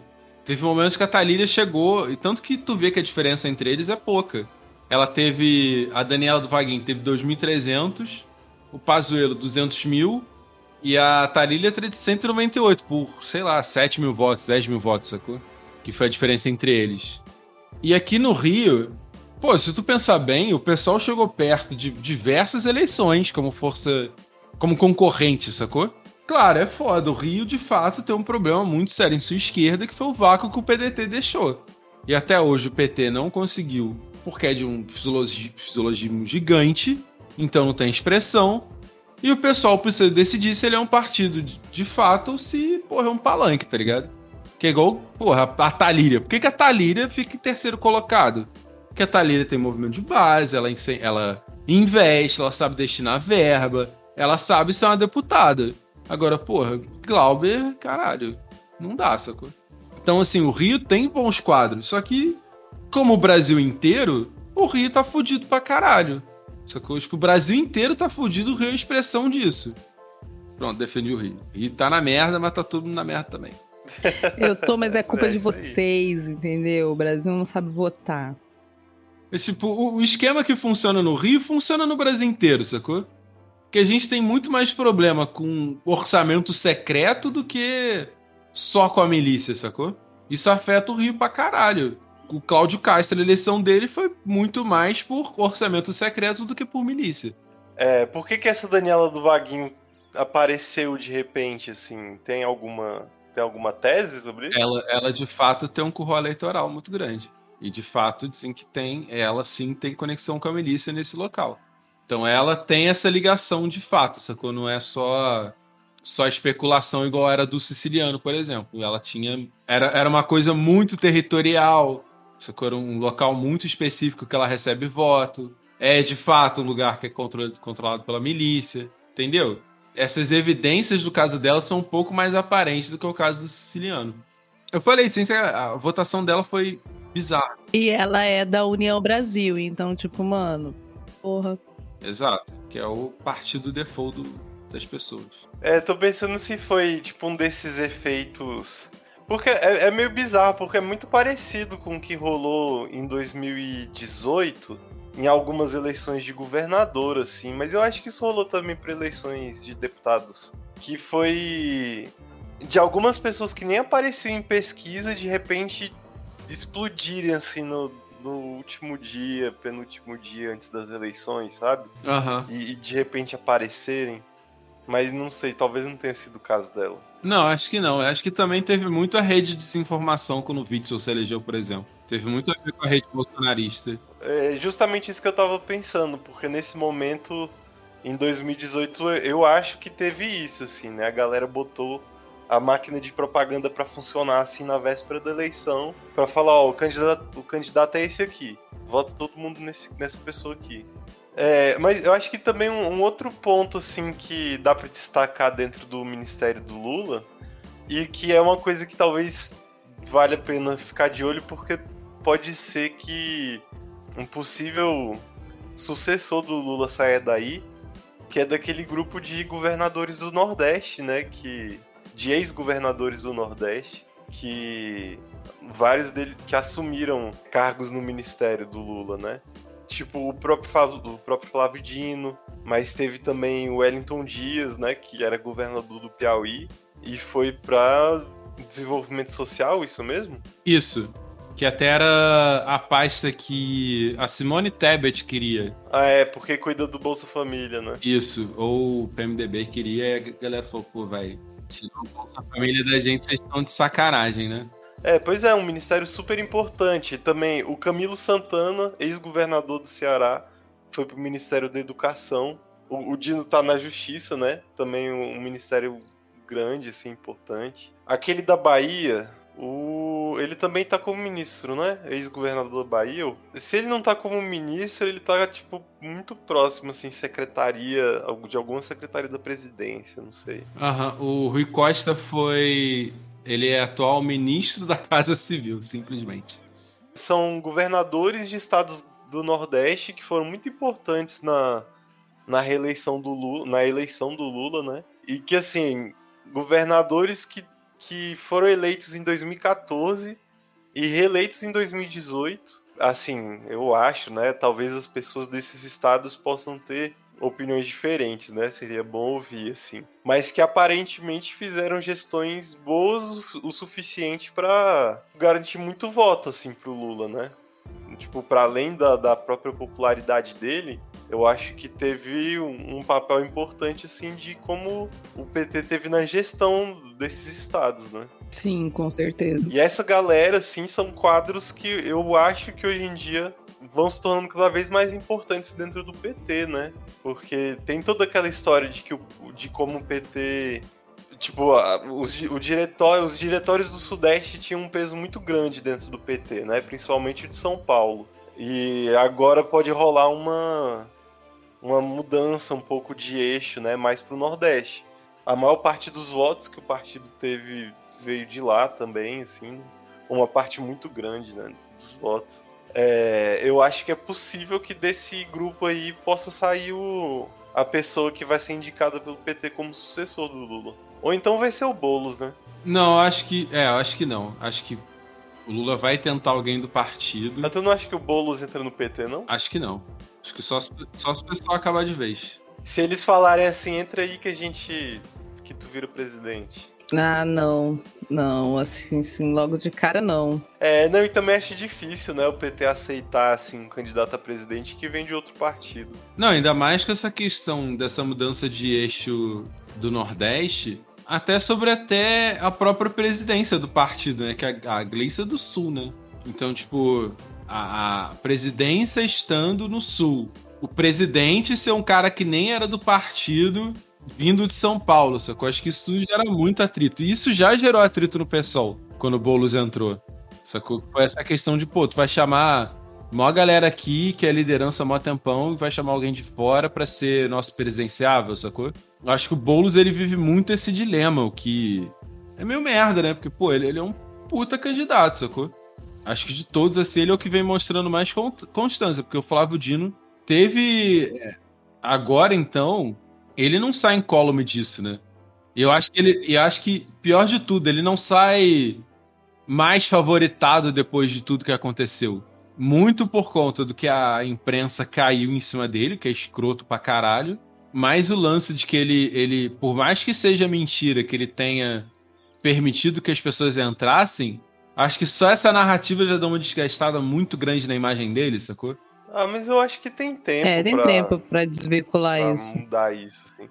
Teve momentos que a Talíria chegou, e tanto que tu vê que a diferença entre eles é pouca. Ela teve. A Daniela do Vaguinho teve 2.300, o Pazuelo 200 mil e a Tarília 198 por, sei lá, 7 mil votos, 10 mil votos, sacou? Que foi a diferença entre eles. E aqui no Rio, pô, se tu pensar bem, o pessoal chegou perto de diversas eleições como força. como concorrente, sacou? Claro, é foda. O Rio, de fato, tem um problema muito sério em sua esquerda, que foi o vácuo que o PDT deixou. E até hoje o PT não conseguiu porque é de um fisiologismo gigante, então não tem expressão. E o pessoal precisa decidir se ele é um partido de, fato ou se, porra, é um palanque, tá ligado? Que é igual, porra, a Talíria. Por que, que a Talíria fica em terceiro colocado? Porque a Talíria tem movimento de base, ela, ela investe, ela sabe destinar verba, ela sabe ser uma deputada. Agora, porra, Glauber, caralho, não dá, sacou? Então, assim, o Rio tem bons quadros, só que como o Brasil inteiro, o Rio tá fudido pra caralho. Sacou? Acho que o Brasil inteiro tá fudido, o Rio é expressão disso. Pronto, defendi o Rio. E tá na merda, mas tá tudo na merda também. *laughs* Eu tô, mas é culpa é de vocês, aí. entendeu? O Brasil não sabe votar. É, tipo, o, o esquema que funciona no Rio funciona no Brasil inteiro, sacou? Que a gente tem muito mais problema com orçamento secreto do que só com a milícia, sacou? Isso afeta o Rio pra caralho. O Cláudio Castro, a eleição dele foi muito mais por orçamento secreto do que por milícia. É, por que, que essa Daniela do Vaguinho apareceu de repente, assim? Tem alguma, tem alguma tese sobre isso? Ela, ela de fato tem um curro eleitoral muito grande. E de fato dizem que tem, ela sim tem conexão com a milícia nesse local. Então ela tem essa ligação de fato, sacou? Não é só só especulação igual era do siciliano, por exemplo. Ela tinha era, era uma coisa muito territorial, sacou? Era um local muito específico que ela recebe voto. É de fato um lugar que é controlado, controlado pela milícia, entendeu? Essas evidências do caso dela são um pouco mais aparentes do que o caso do siciliano. Eu falei, sim, a votação dela foi bizarra. E ela é da União Brasil, então, tipo, mano, porra. Exato, que é o partido default do, das pessoas. É, tô pensando se foi, tipo, um desses efeitos. Porque é, é meio bizarro, porque é muito parecido com o que rolou em 2018 em algumas eleições de governador, assim, mas eu acho que isso rolou também para eleições de deputados. Que foi de algumas pessoas que nem apareciam em pesquisa, de repente explodirem assim no, no último dia, penúltimo dia antes das eleições, sabe? Uhum. E, e de repente aparecerem. Mas não sei, talvez não tenha sido o caso dela. Não, acho que não. Acho que também teve muito a rede de desinformação quando o Witzel se elegeu, por exemplo. Teve muito a ver com a rede bolsonarista. É justamente isso que eu tava pensando, porque nesse momento, em 2018, eu acho que teve isso, assim, né? A galera botou a máquina de propaganda para funcionar assim na véspera da eleição, para falar, ó, o candidato, o candidato é esse aqui. Vota todo mundo nesse, nessa pessoa aqui. É, mas eu acho que também um, um, outro ponto assim que dá para destacar dentro do ministério do Lula e que é uma coisa que talvez vale a pena ficar de olho porque pode ser que um possível sucessor do Lula saia daí, que é daquele grupo de governadores do Nordeste, né, que de ex-governadores do Nordeste, que vários deles que assumiram cargos no ministério do Lula, né? Tipo o próprio, o próprio Flávio Dino, mas teve também o Wellington Dias, né, que era governador do Piauí e foi para desenvolvimento social, isso mesmo? Isso. Que até era a pasta que a Simone Tebet queria. Ah, é, porque cuida do Bolsa Família, né? Isso, ou o PMDB queria e a galera falou, pô, vai, tirou o Bolsa Família da gente, vocês estão de sacanagem, né? É, pois é, um ministério super importante. Também o Camilo Santana, ex-governador do Ceará, foi pro Ministério da Educação. O, o Dino tá na Justiça, né? Também um, um ministério grande, assim, importante. Aquele da Bahia, o... ele também tá como ministro, né? Ex-governador da Bahia. Se ele não tá como ministro, ele tá, tipo, muito próximo, assim, secretaria, de alguma secretaria da presidência, não sei. Aham, o Rui Costa foi ele é atual ministro da Casa Civil, simplesmente. São governadores de estados do Nordeste que foram muito importantes na, na reeleição do Lula, na eleição do Lula, né? E que assim, governadores que, que foram eleitos em 2014 e reeleitos em 2018. Assim, eu acho, né? Talvez as pessoas desses estados possam ter opiniões diferentes, né? Seria bom ouvir, assim. Mas que aparentemente fizeram gestões boas o suficiente para garantir muito voto, assim, pro Lula, né? Tipo, para além da, da própria popularidade dele, eu acho que teve um, um, papel importante, assim, de como o PT teve na gestão desses estados, né? Sim, com certeza. E essa galera, assim, são quadros que eu acho que hoje em dia vão se tornando cada vez mais importantes dentro do PT, né? Porque tem toda aquela história de que o, de como o PT tipo, os, o diretório, os diretórios do Sudeste tinham um peso muito grande dentro do PT, né? Principalmente o de São Paulo. E agora pode rolar uma, uma mudança um pouco de eixo, né? Mais para o Nordeste. A maior parte dos votos que o partido teve veio de lá também, assim. Uma parte muito grande, né? Dos votos. É, eu acho que é possível que desse grupo aí possa sair o, a pessoa que vai ser indicada pelo PT como sucessor do Lula. Ou então vai ser o Boulos, né? Não, acho que. É, acho que não. Acho que o Lula vai tentar alguém do partido. Mas tu não acha que o Boulos entra no PT, não? Acho que não. Acho que só, só se o pessoal acabar de vez. Se eles falarem assim, entra aí que a gente. que tu vira presidente. Ah, não. Não, assim, assim, logo de cara não. É, não, e também acho difícil, né, o PT aceitar, assim, um candidato a presidente que vem de outro partido. Não, ainda mais com essa questão dessa mudança de eixo do Nordeste, até sobre até a própria presidência do partido, né, que é a Gleice é do Sul, né? Então, tipo, a, a presidência estando no Sul. O presidente ser um cara que nem era do partido vindo de São Paulo, sacou? Acho que isso tudo gera muito atrito. E isso já gerou atrito no PSOL, quando o Boulos entrou. Sacou? Foi essa questão de, pô, tu vai chamar maior galera aqui, que é liderança mó tempão, e vai chamar alguém de fora para ser nosso presidenciável, sacou? Acho que o Boulos, ele vive muito esse dilema, o que é meio merda, né? Porque, pô, ele, ele é um puta candidato, sacou? Acho que de todos, assim, ele é o que vem mostrando mais constância, porque o Flávio Dino teve. É, agora, então, ele não sai incólume disso, né? Eu acho que ele. Eu acho que, pior de tudo, ele não sai mais favoritado depois de tudo que aconteceu. Muito por conta do que a imprensa caiu em cima dele, que é escroto pra caralho. Mas o lance de que ele, ele, por mais que seja mentira, que ele tenha permitido que as pessoas entrassem, acho que só essa narrativa já dá uma desgastada muito grande na imagem dele, sacou? Ah, mas eu acho que tem tempo. É, tem pra, tempo pra desveicular pra isso. mudar isso, assim.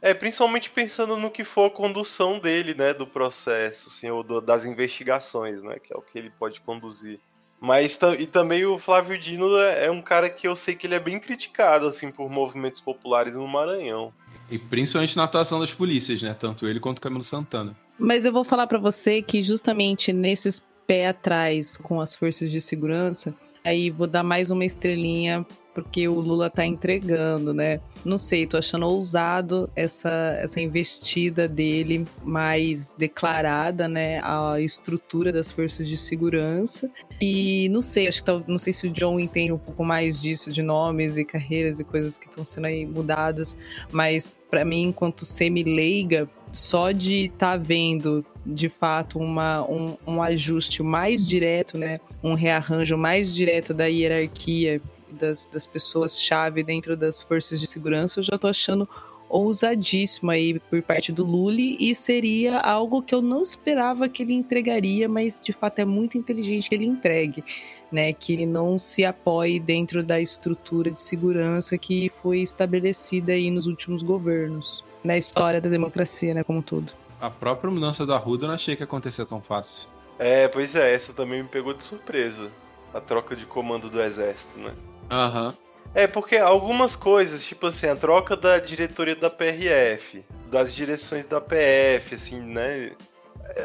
É, principalmente pensando no que for a condução dele, né, do processo, assim, ou do, das investigações, né, que é o que ele pode conduzir. Mas e também o Flávio Dino é, é um cara que eu sei que ele é bem criticado, assim, por movimentos populares no Maranhão. E principalmente na atuação das polícias, né, tanto ele quanto o Camilo Santana. Mas eu vou falar pra você que justamente nesses pé atrás com as forças de segurança, Aí vou dar mais uma estrelinha porque o Lula tá entregando, né? Não sei, tô achando ousado essa, essa investida dele mais declarada, né? A estrutura das forças de segurança. E não sei, acho que tá, não sei se o John entende um pouco mais disso, de nomes e carreiras e coisas que estão sendo aí mudadas, mas para mim, enquanto semi-leiga, só de estar tá vendo de fato uma, um, um ajuste mais direto, né? Um rearranjo mais direto da hierarquia das, das pessoas-chave dentro das forças de segurança, eu já tô achando ousadíssimo aí por parte do Lully e seria algo que eu não esperava que ele entregaria, mas de fato é muito inteligente que ele entregue. Né, que ele não se apoie dentro da estrutura de segurança que foi estabelecida aí nos últimos governos, na história da democracia, né, como tudo a própria mudança da Ruda eu não achei que ia acontecer tão fácil. É, pois é, essa também me pegou de surpresa. A troca de comando do exército, né? Aham. Uhum. É, porque algumas coisas, tipo assim, a troca da diretoria da PRF, das direções da PF, assim, né?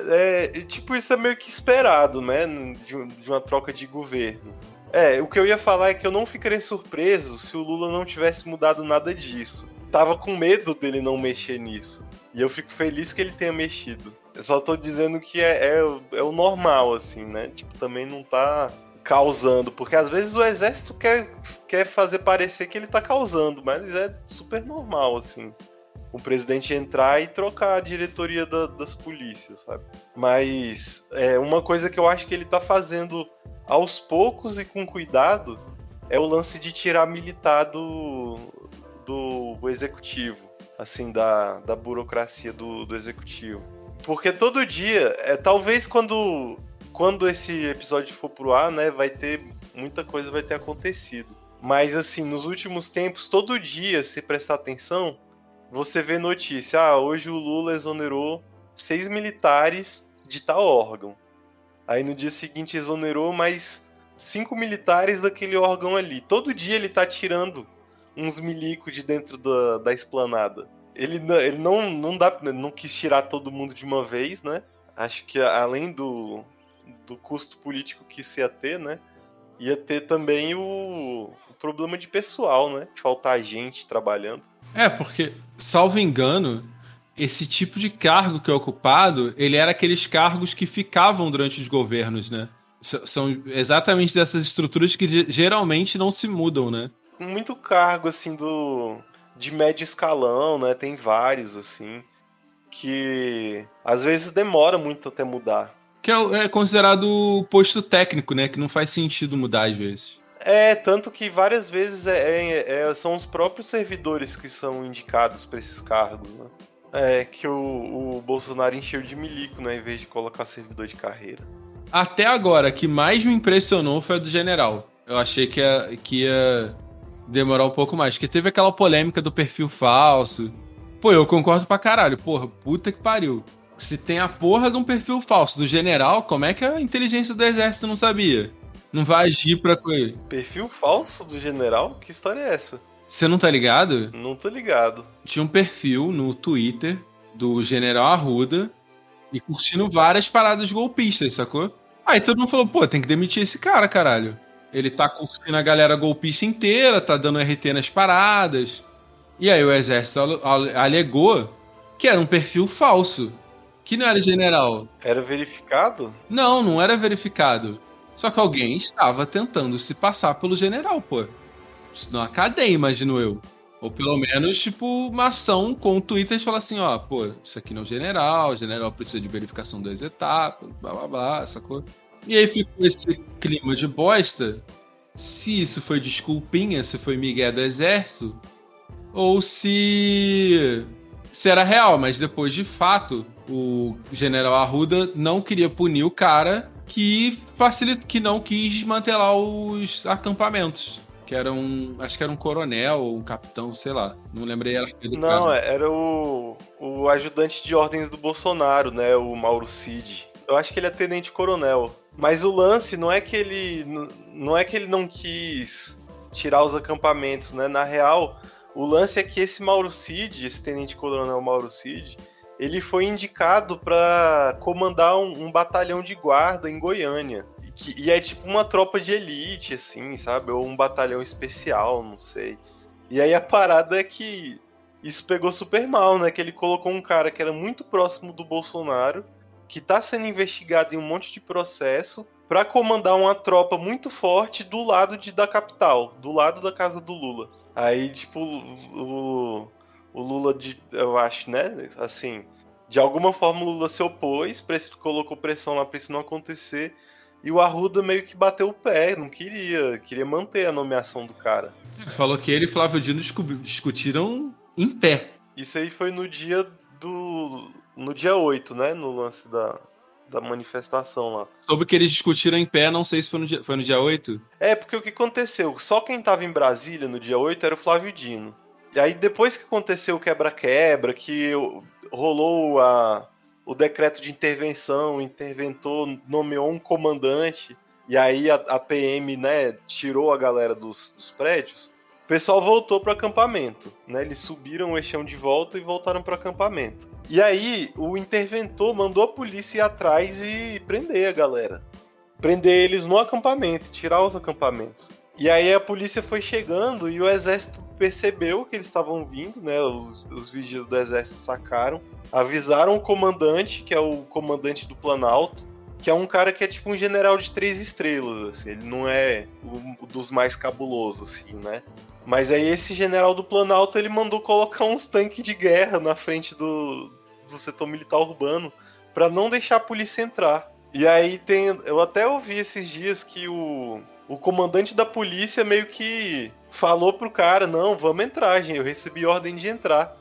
É, é, tipo, isso é meio que esperado, né? De, de uma troca de governo. É, o que eu ia falar é que eu não ficaria surpreso se o Lula não tivesse mudado nada disso. Tava com medo dele não mexer nisso. E eu fico feliz que ele tenha mexido. Eu só tô dizendo que é, é, é o normal, assim, né? Tipo, também não tá causando, porque às vezes o exército quer, quer fazer parecer que ele tá causando, mas é super normal, assim. O presidente entrar e trocar a diretoria da, das polícias, sabe? Mas é, uma coisa que eu acho que ele tá fazendo aos poucos e com cuidado é o lance de tirar militar do, do executivo assim, da, da burocracia do, do executivo. Porque todo dia, é, talvez quando, quando esse episódio for pro ar, né, vai ter muita coisa vai ter acontecido. Mas assim, nos últimos tempos, todo dia, se prestar atenção, você vê notícia, ah, hoje o Lula exonerou seis militares de tal órgão. Aí no dia seguinte exonerou mais cinco militares daquele órgão ali. Todo dia ele tá tirando uns milico de dentro da, da esplanada. Ele, ele não, não, dá, não quis tirar todo mundo de uma vez, né? Acho que além do, do custo político que isso ia ter, né? Ia ter também o, o problema de pessoal, né? Faltar gente trabalhando. É, porque, salvo engano, esse tipo de cargo que é ocupado, ele era aqueles cargos que ficavam durante os governos, né? São exatamente dessas estruturas que geralmente não se mudam, né? Muito cargo, assim, do. de médio escalão, né? Tem vários, assim, que às vezes demora muito até mudar. Que é, é considerado posto técnico, né? Que não faz sentido mudar às vezes. É, tanto que várias vezes é, é, é são os próprios servidores que são indicados para esses cargos, né? É, que o, o Bolsonaro encheu de milico, né? Em vez de colocar servidor de carreira. Até agora, que mais me impressionou foi a do general. Eu achei que ia, que ia demorar um pouco mais. Porque teve aquela polêmica do perfil falso. Pô, eu concordo pra caralho. Porra, puta que pariu. Se tem a porra de um perfil falso do general, como é que a inteligência do exército não sabia? Não vai agir pra coisa. Perfil falso do general? Que história é essa? Você não tá ligado? Não tô ligado. Tinha um perfil no Twitter do general Arruda e curtindo várias paradas golpistas, sacou? Aí todo mundo falou, pô, tem que demitir esse cara, caralho. Ele tá curtindo a galera golpista inteira, tá dando RT nas paradas. E aí o exército alegou que era um perfil falso. Que não era general. Era verificado? Não, não era verificado. Só que alguém estava tentando se passar pelo general, pô. Na cadeia, imagino eu. Ou pelo menos, tipo, uma ação com o Twitter e falar assim, ó, pô, isso aqui não é o general, o general precisa de verificação duas etapas, blá blá blá, sacou? E aí ficou esse clima de bosta. Se isso foi desculpinha, se foi Miguel do Exército, ou se, se era real, mas depois de fato o general Arruda não queria punir o cara que facilita, que não quis desmantelar os acampamentos que era um. Acho que era um coronel ou um capitão, sei lá. Não lembrei era Não, cara. era o, o ajudante de ordens do Bolsonaro, né? O Mauro Cid. Eu acho que ele é tenente coronel. Mas o lance não é que ele. Não é que ele não quis tirar os acampamentos, né? Na real, o lance é que esse Mauro Cid, esse tenente coronel Mauro Cid, ele foi indicado para comandar um, um batalhão de guarda em Goiânia. Que, e é tipo uma tropa de elite, assim, sabe? Ou um batalhão especial, não sei. E aí a parada é que isso pegou super mal, né? Que ele colocou um cara que era muito próximo do Bolsonaro, que tá sendo investigado em um monte de processo, para comandar uma tropa muito forte do lado de, da capital, do lado da casa do Lula. Aí, tipo, o, o Lula, de, eu acho, né? Assim, de alguma forma o Lula se opôs, colocou pressão lá pra isso não acontecer. E o Arruda meio que bateu o pé, não queria, queria manter a nomeação do cara. Falou que ele e Flávio Dino discutiram em pé. Isso aí foi no dia do. No dia 8, né? No lance da, da manifestação lá. Sobre que eles discutiram em pé, não sei se foi no dia, foi no dia 8. É, porque o que aconteceu? Só quem tava em Brasília no dia 8 era o Flávio Dino. E aí, depois que aconteceu o quebra-quebra, que rolou a, o decreto de intervenção, o interventor nomeou um comandante, e aí a, a PM, né, tirou a galera dos, dos prédios, o pessoal voltou para o acampamento, né? Eles subiram o eixão de volta e voltaram para o acampamento. E aí o interventor mandou a polícia ir atrás e prender a galera. Prender eles no acampamento, tirar os acampamentos. E aí a polícia foi chegando e o exército percebeu que eles estavam vindo, né? Os, os vigias do exército sacaram avisaram o comandante, que é o comandante do Planalto, que é um cara que é tipo um general de três estrelas, assim, ele não é dos mais cabulosos, assim, né? Mas aí esse general do Planalto, ele mandou colocar uns tanques de guerra na frente do, do setor militar urbano para não deixar a polícia entrar. E aí tem, eu até ouvi esses dias que o, o comandante da polícia meio que falou pro cara, não, vamos entrar, gente, eu recebi ordem de entrar.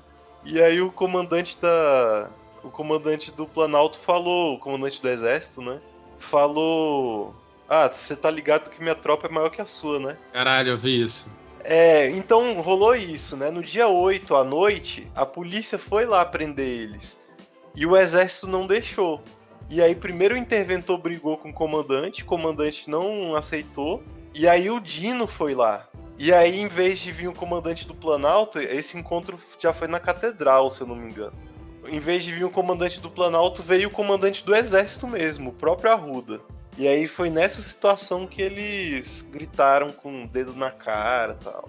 E aí o comandante da. O comandante do Planalto falou, o comandante do exército, né? Falou. Ah, você tá ligado que minha tropa é maior que a sua, né? Caralho, eu vi isso. É, então rolou isso, né? No dia 8 à noite, a polícia foi lá prender eles. E o exército não deixou. E aí, primeiro o interventor brigou com o comandante, o comandante não aceitou. E aí o Dino foi lá. E aí, em vez de vir o comandante do Planalto, esse encontro já foi na catedral, se eu não me engano. Em vez de vir o comandante do Planalto, veio o comandante do exército mesmo, o próprio Arruda. E aí foi nessa situação que eles gritaram com o dedo na cara e tal.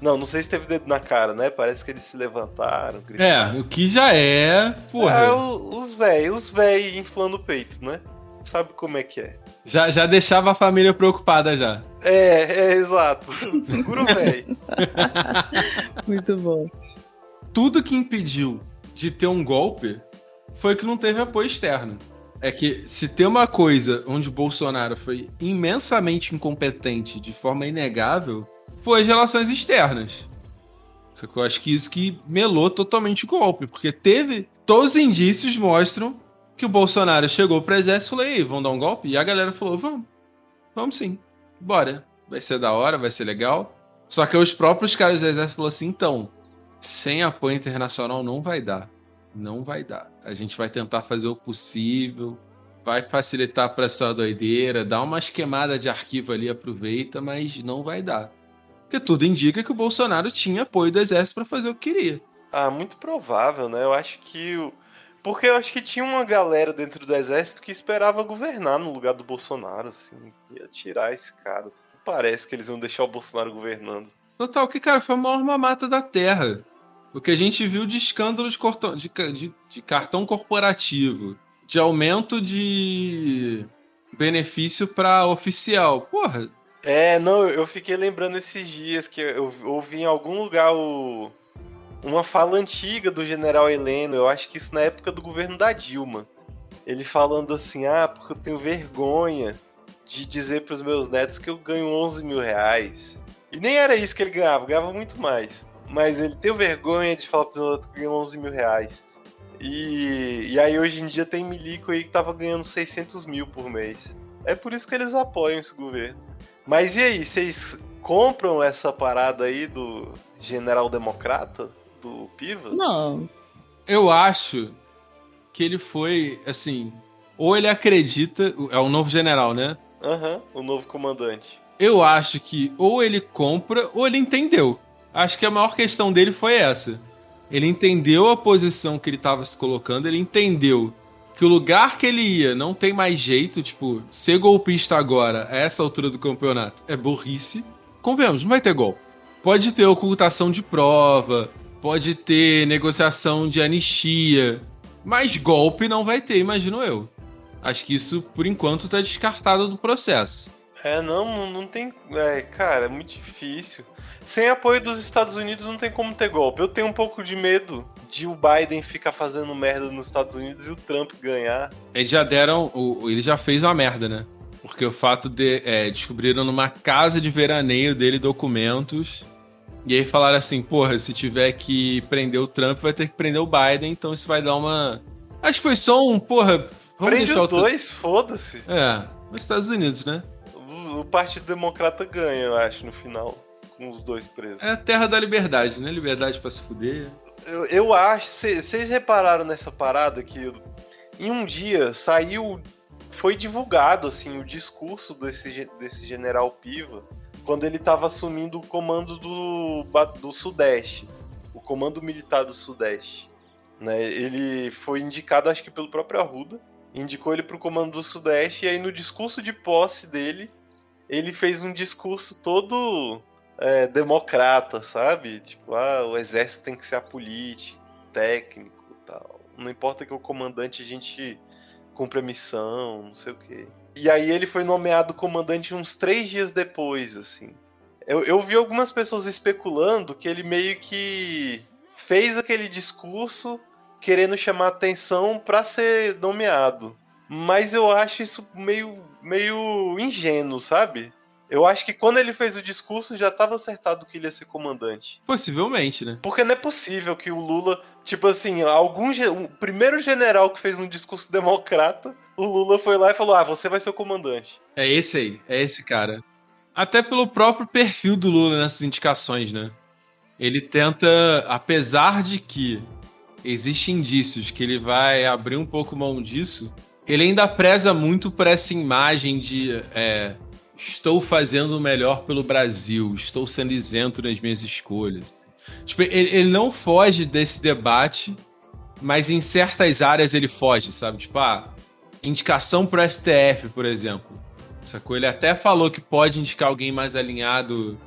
Não, não sei se teve dedo na cara, né? Parece que eles se levantaram. Gritaram. É, o que já é. Porra. É, os véi, os véi inflando o peito, né? Sabe como é que é. Já, já deixava a família preocupada já. É, é exato. *laughs* Segura o velho. *laughs* Muito bom. Tudo que impediu de ter um golpe foi que não teve apoio externo. É que se tem uma coisa onde Bolsonaro foi imensamente incompetente de forma inegável, foi as relações externas. Só que eu acho que isso que melou totalmente o golpe, porque teve. Todos os indícios mostram que o Bolsonaro chegou pro exército e falou: Ei, vão dar um golpe? E a galera falou: Vamos, vamos sim, bora. Vai ser da hora, vai ser legal. Só que os próprios caras do exército falaram assim: então, sem apoio internacional não vai dar. Não vai dar. A gente vai tentar fazer o possível, vai facilitar para essa doideira, dá uma esquemada de arquivo ali, aproveita, mas não vai dar. Porque tudo indica que o Bolsonaro tinha apoio do exército para fazer o que queria. Ah, muito provável, né? Eu acho que o. Porque eu acho que tinha uma galera dentro do exército que esperava governar no lugar do Bolsonaro, assim. Ia tirar esse cara. Parece que eles iam deixar o Bolsonaro governando. Total, que, cara, foi a maior mamata da Terra. O que a gente viu de escândalo de, cortão, de, de, de cartão corporativo, de aumento de benefício para oficial. Porra, é, não, eu fiquei lembrando esses dias que eu ouvi em algum lugar o, uma fala antiga do general Heleno, eu acho que isso na época do governo da Dilma. Ele falando assim: ah, porque eu tenho vergonha de dizer para os meus netos que eu ganho 11 mil reais. E nem era isso que ele ganhava, ganhava muito mais. Mas ele tem vergonha de falar os netos que ganham 11 mil reais. E, e aí hoje em dia tem milico aí que tava ganhando 600 mil por mês. É por isso que eles apoiam esse governo. Mas e aí, vocês compram essa parada aí do general democrata, do Piva? Não. Eu acho que ele foi, assim, ou ele acredita, é o novo general, né? Aham, uhum, o novo comandante. Eu acho que ou ele compra ou ele entendeu. Acho que a maior questão dele foi essa. Ele entendeu a posição que ele estava se colocando, ele entendeu que o lugar que ele ia não tem mais jeito, tipo, ser golpista agora, a essa altura do campeonato, é burrice. Convenhamos, não vai ter gol. Pode ter ocultação de prova, pode ter negociação de anistia, mas golpe não vai ter, imagino eu. Acho que isso, por enquanto, tá descartado do processo. É, não, não tem. É, cara, é muito difícil. Sem apoio dos Estados Unidos não tem como ter golpe. Eu tenho um pouco de medo de o Biden ficar fazendo merda nos Estados Unidos e o Trump ganhar. Eles já deram. O, ele já fez uma merda, né? Porque o fato de. É, descobriram numa casa de veraneio dele documentos. E aí falaram assim: porra, se tiver que prender o Trump, vai ter que prender o Biden, então isso vai dar uma. Acho que foi só um, porra. Prende os dois, foda-se. É, nos Estados Unidos, né? O, o Partido Democrata ganha, eu acho, no final. Com os dois presos. É a terra da liberdade, né? Liberdade para se fuder. Eu, eu acho. Vocês repararam nessa parada que em um dia saiu. Foi divulgado assim o discurso desse, desse general Piva quando ele estava assumindo o comando do, do Sudeste, o comando militar do Sudeste. Né? Ele foi indicado, acho que pelo próprio Arruda, indicou ele para o comando do Sudeste, e aí no discurso de posse dele, ele fez um discurso todo é, democrata, sabe? Tipo, ah, o exército tem que ser apolítico, técnico tal. Não importa que o comandante a gente cumpra a missão, não sei o quê. E aí ele foi nomeado comandante uns três dias depois, assim. Eu, eu vi algumas pessoas especulando que ele meio que fez aquele discurso querendo chamar atenção para ser nomeado. Mas eu acho isso meio, meio ingênuo, sabe? Eu acho que quando ele fez o discurso já estava acertado que ele ia ser comandante. Possivelmente, né? Porque não é possível que o Lula, tipo assim, algum o primeiro general que fez um discurso democrata, o Lula foi lá e falou: "Ah, você vai ser o comandante". É esse aí, é esse cara. Até pelo próprio perfil do Lula nessas indicações, né? Ele tenta, apesar de que existem indícios que ele vai abrir um pouco mão disso, ele ainda preza muito por essa imagem de é, estou fazendo o melhor pelo Brasil, estou sendo isento nas minhas escolhas. Tipo, ele, ele não foge desse debate, mas em certas áreas ele foge, sabe? Tipo, ah, indicação pro STF, por exemplo. Sacou? Ele até falou que pode indicar alguém mais alinhado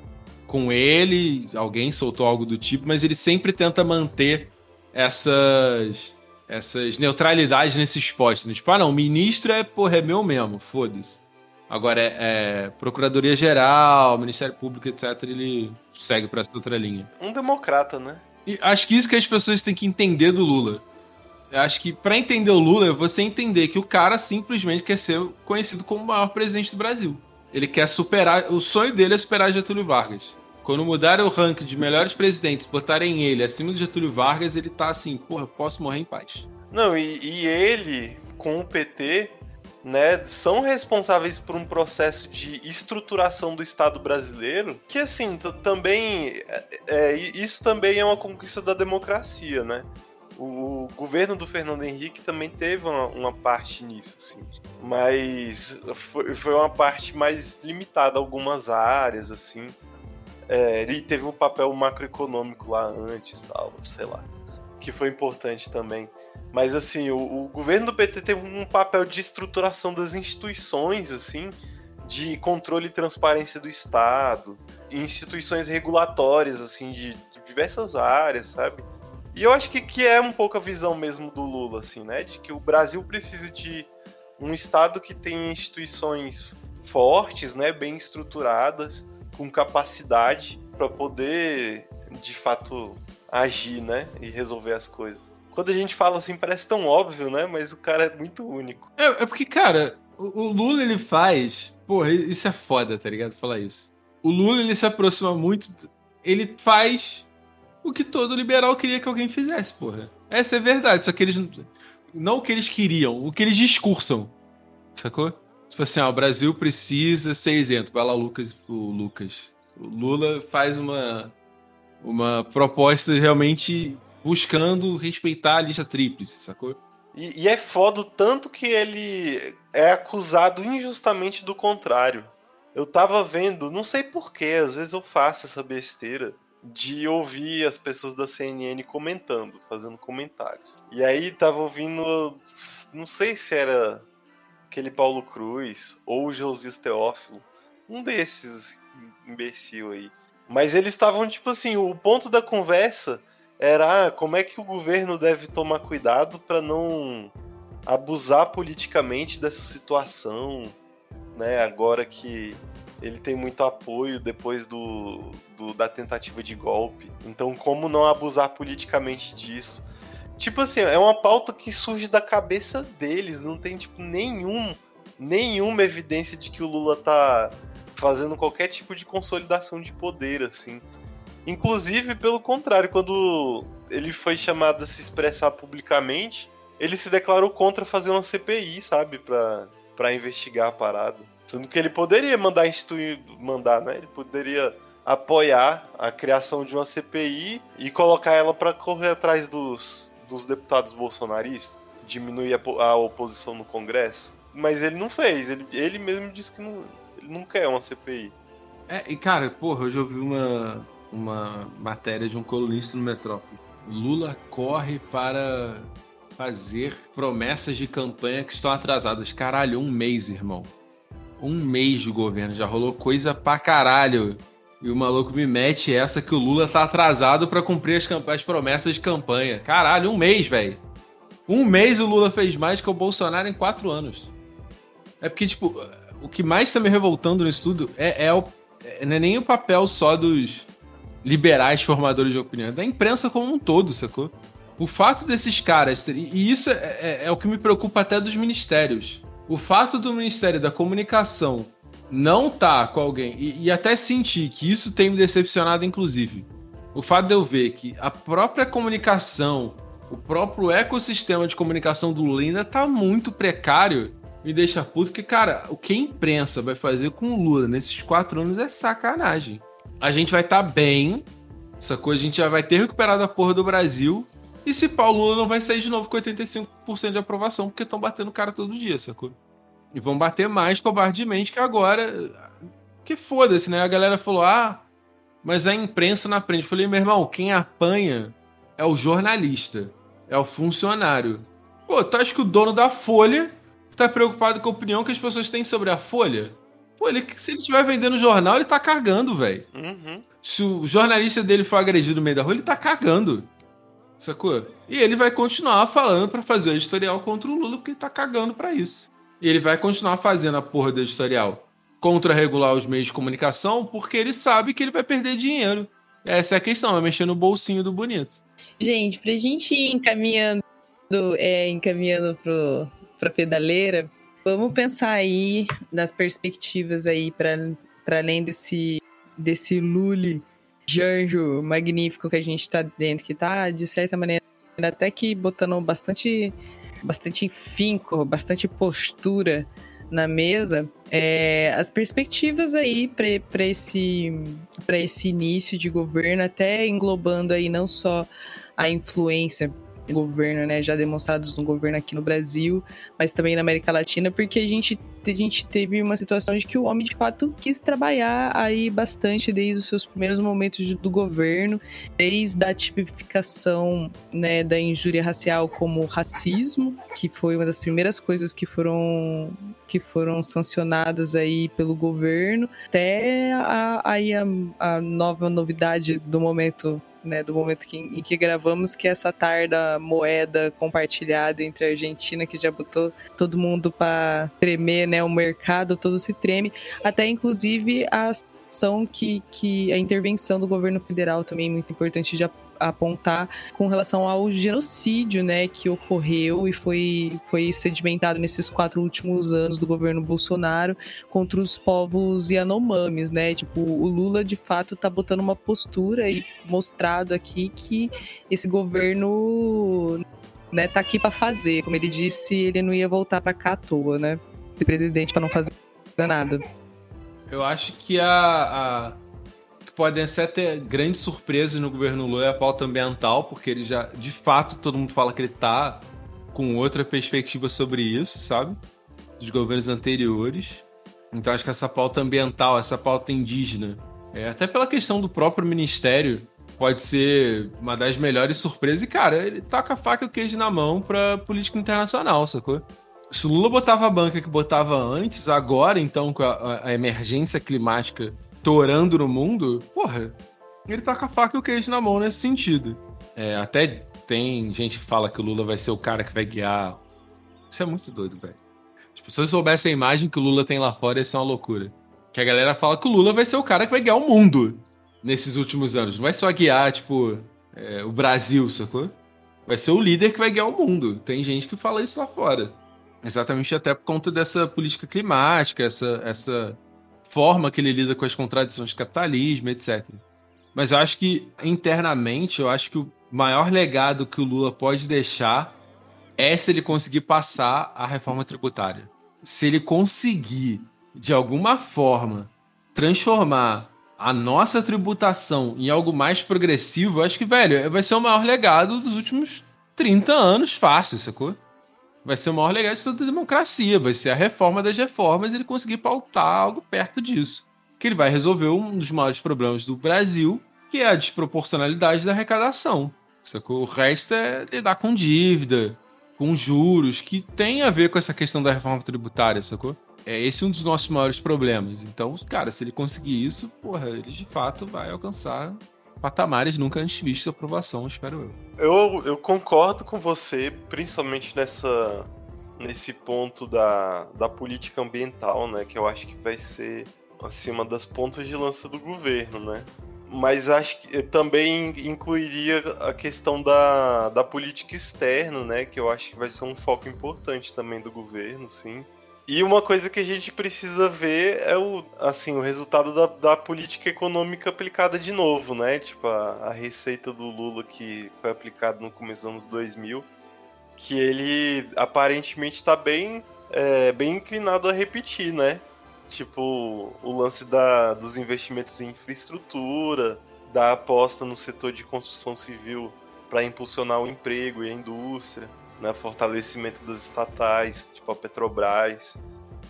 com ele, alguém soltou algo do tipo, mas ele sempre tenta manter essas essas neutralidades nesses postos. Né? Tipo, ah, não, ministro é, porra, é meu mesmo, foda-se. Agora é, é Procuradoria Geral, Ministério Público, etc. Ele segue para essa outra linha. Um democrata, né? E acho que isso que as pessoas têm que entender do Lula. Eu acho que para entender o Lula é você entender que o cara simplesmente quer ser conhecido como o maior presidente do Brasil. Ele quer superar. O sonho dele é superar Getúlio Vargas. Quando mudarem o ranking de melhores presidentes, botarem ele acima de Getúlio Vargas, ele tá assim, porra, posso morrer em paz. Não, e, e ele, com o PT, né, são responsáveis por um processo de estruturação do Estado brasileiro, que assim, também é, é, isso também é uma conquista da democracia, né? O, governo do Fernando Henrique também teve uma, uma parte nisso, assim. Mas foi, foi, uma parte mais limitada a algumas áreas, assim. É, ele teve um papel macroeconômico lá antes, tal, sei lá. Que foi importante também. Mas assim, o, o, governo do PT teve um papel de estruturação das instituições, assim, de controle e transparência do Estado, instituições regulatórias, assim, de, de diversas áreas, sabe? E eu acho que, que é um pouco a visão mesmo do Lula, assim, né? De que o Brasil precisa de um Estado que tenha instituições fortes, né? Bem estruturadas, com capacidade para poder, de fato, agir, né? E resolver as coisas quando a gente fala assim, parece tão óbvio, né? Mas o cara é muito único. É, é porque, cara, o, o, Lula ele faz. Porra, isso é foda, tá ligado? Falar isso. O Lula ele se aproxima muito. Ele faz o que todo liberal queria que alguém fizesse, porra. Essa é verdade, só que eles. Não o que eles queriam, o que eles discursam. Sacou? Tipo assim, ah, o Brasil precisa ser isento. Vai lá, Lucas, o Lucas. O Lula faz uma, uma proposta realmente buscando respeitar a lista tríplice, sacou? E, e, é foda o tanto que ele é acusado injustamente do contrário. Eu tava vendo, não sei porquê, às vezes eu faço essa besteira de ouvir as pessoas da CNN comentando, fazendo comentários. E aí tava ouvindo, não sei se era aquele Paulo Cruz ou o Josias Teófilo, um desses imbecil aí. Mas eles estavam tipo assim, o ponto da conversa era ah, como é que o governo deve tomar cuidado para não abusar politicamente dessa situação, né? Agora que ele tem muito apoio depois do, do, da tentativa de golpe. Então, como não abusar politicamente disso? Tipo assim, é uma pauta que surge da cabeça deles, não tem tipo nenhum nenhuma evidência de que o Lula tá fazendo qualquer tipo de consolidação de poder assim. Inclusive, pelo contrário, quando ele foi chamado a se expressar publicamente, ele se declarou contra fazer uma CPI, sabe, pra, pra investigar a parada. Sendo que ele poderia mandar instituir, mandar, né? Ele poderia apoiar a criação de uma CPI e colocar ela para correr atrás dos, dos deputados bolsonaristas, diminuir a, a, oposição no Congresso. Mas ele não fez, ele, ele mesmo disse que não, ele não quer uma CPI. É, e cara, porra, eu já ouvi uma, uma matéria de um colunista no Metrópole. Lula corre para fazer promessas de campanha que estão atrasadas. Caralho, um mês, irmão. Um mês de governo, já rolou coisa pra caralho. E o maluco me mete essa que o Lula tá atrasado para cumprir as, as promessas de campanha. Caralho, um mês, velho. Um mês o Lula fez mais que o Bolsonaro em quatro anos. É porque, tipo, o que mais tá me revoltando no estudo é, é, o, é, não é nem o papel só dos, liberais formadores de opinião, da imprensa como um todo, sacou? O fato desses caras, e isso é, é, é o que me preocupa até dos ministérios. O fato do Ministério da Comunicação não tá com alguém, e, e até sentir que isso tem me decepcionado, inclusive. O fato de eu ver que a própria comunicação, o próprio ecossistema de comunicação do Lula tá muito precário, me deixa puto, que, cara, o que a imprensa vai fazer com o Lula nesses quatro anos é sacanagem a gente vai estar tá bem, sacou? A gente já vai ter recuperado a porra do Brasil. E se Paulo Lula não vai sair de novo com 85% de aprovação, porque estão batendo cara todo dia, sacou? E vão bater mais covardemente que agora. Que foda-se, né? A galera falou: ah, mas a imprensa não aprende. Eu falei, meu irmão, quem apanha é o jornalista, é o funcionário. Pô, tu acha que o dono da Folha tá preocupado com a opinião que as pessoas têm sobre a Folha? Pô, ele, se ele estiver vendendo jornal, ele tá cagando, velho. Uhum. Se o jornalista dele for agredido no meio da rua, ele tá cagando. Sacou? E ele vai continuar falando para fazer o editorial contra o Lula, porque ele tá cagando para isso. ele vai continuar fazendo a porra do editorial contra-regular os meios de comunicação, porque ele sabe que ele vai perder dinheiro. Essa é a questão, é mexer no bolsinho do bonito. Gente, pra gente ir encaminhando, é, encaminhando pro, pra pedaleira, vamos pensar aí nas perspectivas aí para além desse, desse lule de anjo magnífico que a gente tá dentro, que tá, de certa maneira, até que botando bastante, bastante finco, bastante postura na mesa, é, as perspectivas aí para esse, esse início de governo, até englobando aí não só a influência governo, né, já demonstrados no governo aqui no Brasil, mas também na América Latina, porque a gente, a gente teve uma situação de que o homem de fato quis trabalhar aí bastante desde os seus primeiros momentos do governo, desde a tipificação, né, da injúria racial como racismo, que foi uma das primeiras coisas que foram que foram sancionadas aí pelo governo, até aí a, a nova novidade do momento né, do momento que, em que gravamos, que é essa tarda moeda compartilhada entre a Argentina, que já botou todo mundo para tremer, né, o mercado todo se treme, até inclusive a ação que, que a intervenção do governo federal também é muito importante de apontar com relação ao genocídio, né, que ocorreu e foi, foi sedimentado nesses quatro últimos anos do governo Bolsonaro contra os povos Yanomamis, né? Tipo, o Lula de fato tá botando uma postura e mostrado aqui que esse governo né, tá aqui para fazer. Como ele disse, ele não ia voltar para cá à toa, né? Ser presidente para não fazer nada. Eu acho que a, a podem até grandes surpresas no governo Lula é a pauta ambiental, porque ele já, de fato, todo mundo fala que ele tá com outra perspectiva sobre isso, sabe? Dos governos anteriores. Então acho que essa pauta ambiental, essa pauta indígena, é, até pela questão do próprio ministério, pode ser uma das melhores surpresas. E, cara, ele toca a faca e o queijo na mão pra política internacional, sacou? Se o Lula botava a banca que botava antes, agora, então, com a, a emergência climática torando no mundo, porra, ele tá com a faca e o queijo na mão nesse sentido. É, até tem gente que fala que o Lula vai ser o cara que vai guiar. Isso é muito doido, velho. Tipo, se eu soubesse a imagem que o Lula tem lá fora, isso é uma loucura. Que a galera fala que o Lula vai ser o cara que vai guiar o mundo nesses últimos anos. Não vai só guiar, tipo, é, o Brasil, sacou? Vai ser o líder que vai guiar o mundo. Tem gente que fala isso lá fora. Exatamente até por conta dessa política climática, essa, essa forma que ele lida com as contradições do capitalismo, etc. Mas eu acho que, internamente, eu acho que o maior legado que o Lula pode deixar é se ele conseguir passar a reforma tributária. Se ele conseguir, de alguma forma, transformar a nossa tributação em algo mais progressivo, eu acho que, velho, vai ser o maior legado dos últimos 30 anos fácil, sacou? Vai ser o maior legado de toda a democracia, vai ser a reforma das reformas ele conseguir pautar algo perto disso. Que ele vai resolver um dos maiores problemas do Brasil, que é a desproporcionalidade da arrecadação. Sacou? O resto é lidar com dívida, com juros, que tem a ver com essa questão da reforma tributária, sacou? É esse um dos nossos maiores problemas. Então, cara, se ele conseguir isso, porra, ele de fato vai alcançar patamares nunca antes vistos de aprovação, espero eu. eu. Eu concordo com você, principalmente nessa nesse ponto da, da política ambiental, né, que eu acho que vai ser assim, uma das pontas de lança do governo, né? Mas acho que também incluiria a questão da, da política externa, né? Que eu acho que vai ser um foco importante também do governo, sim. E uma coisa que a gente precisa ver é o, assim, o resultado da, da política econômica aplicada de novo, né? Tipo, a, a receita do Lula que foi aplicada no começo dos anos 2000, que ele aparentemente está bem, é, bem inclinado a repetir, né? Tipo, o lance da, dos investimentos em infraestrutura, da aposta no setor de construção civil para impulsionar o emprego e a indústria né, fortalecimento das estatais, tipo a Petrobras,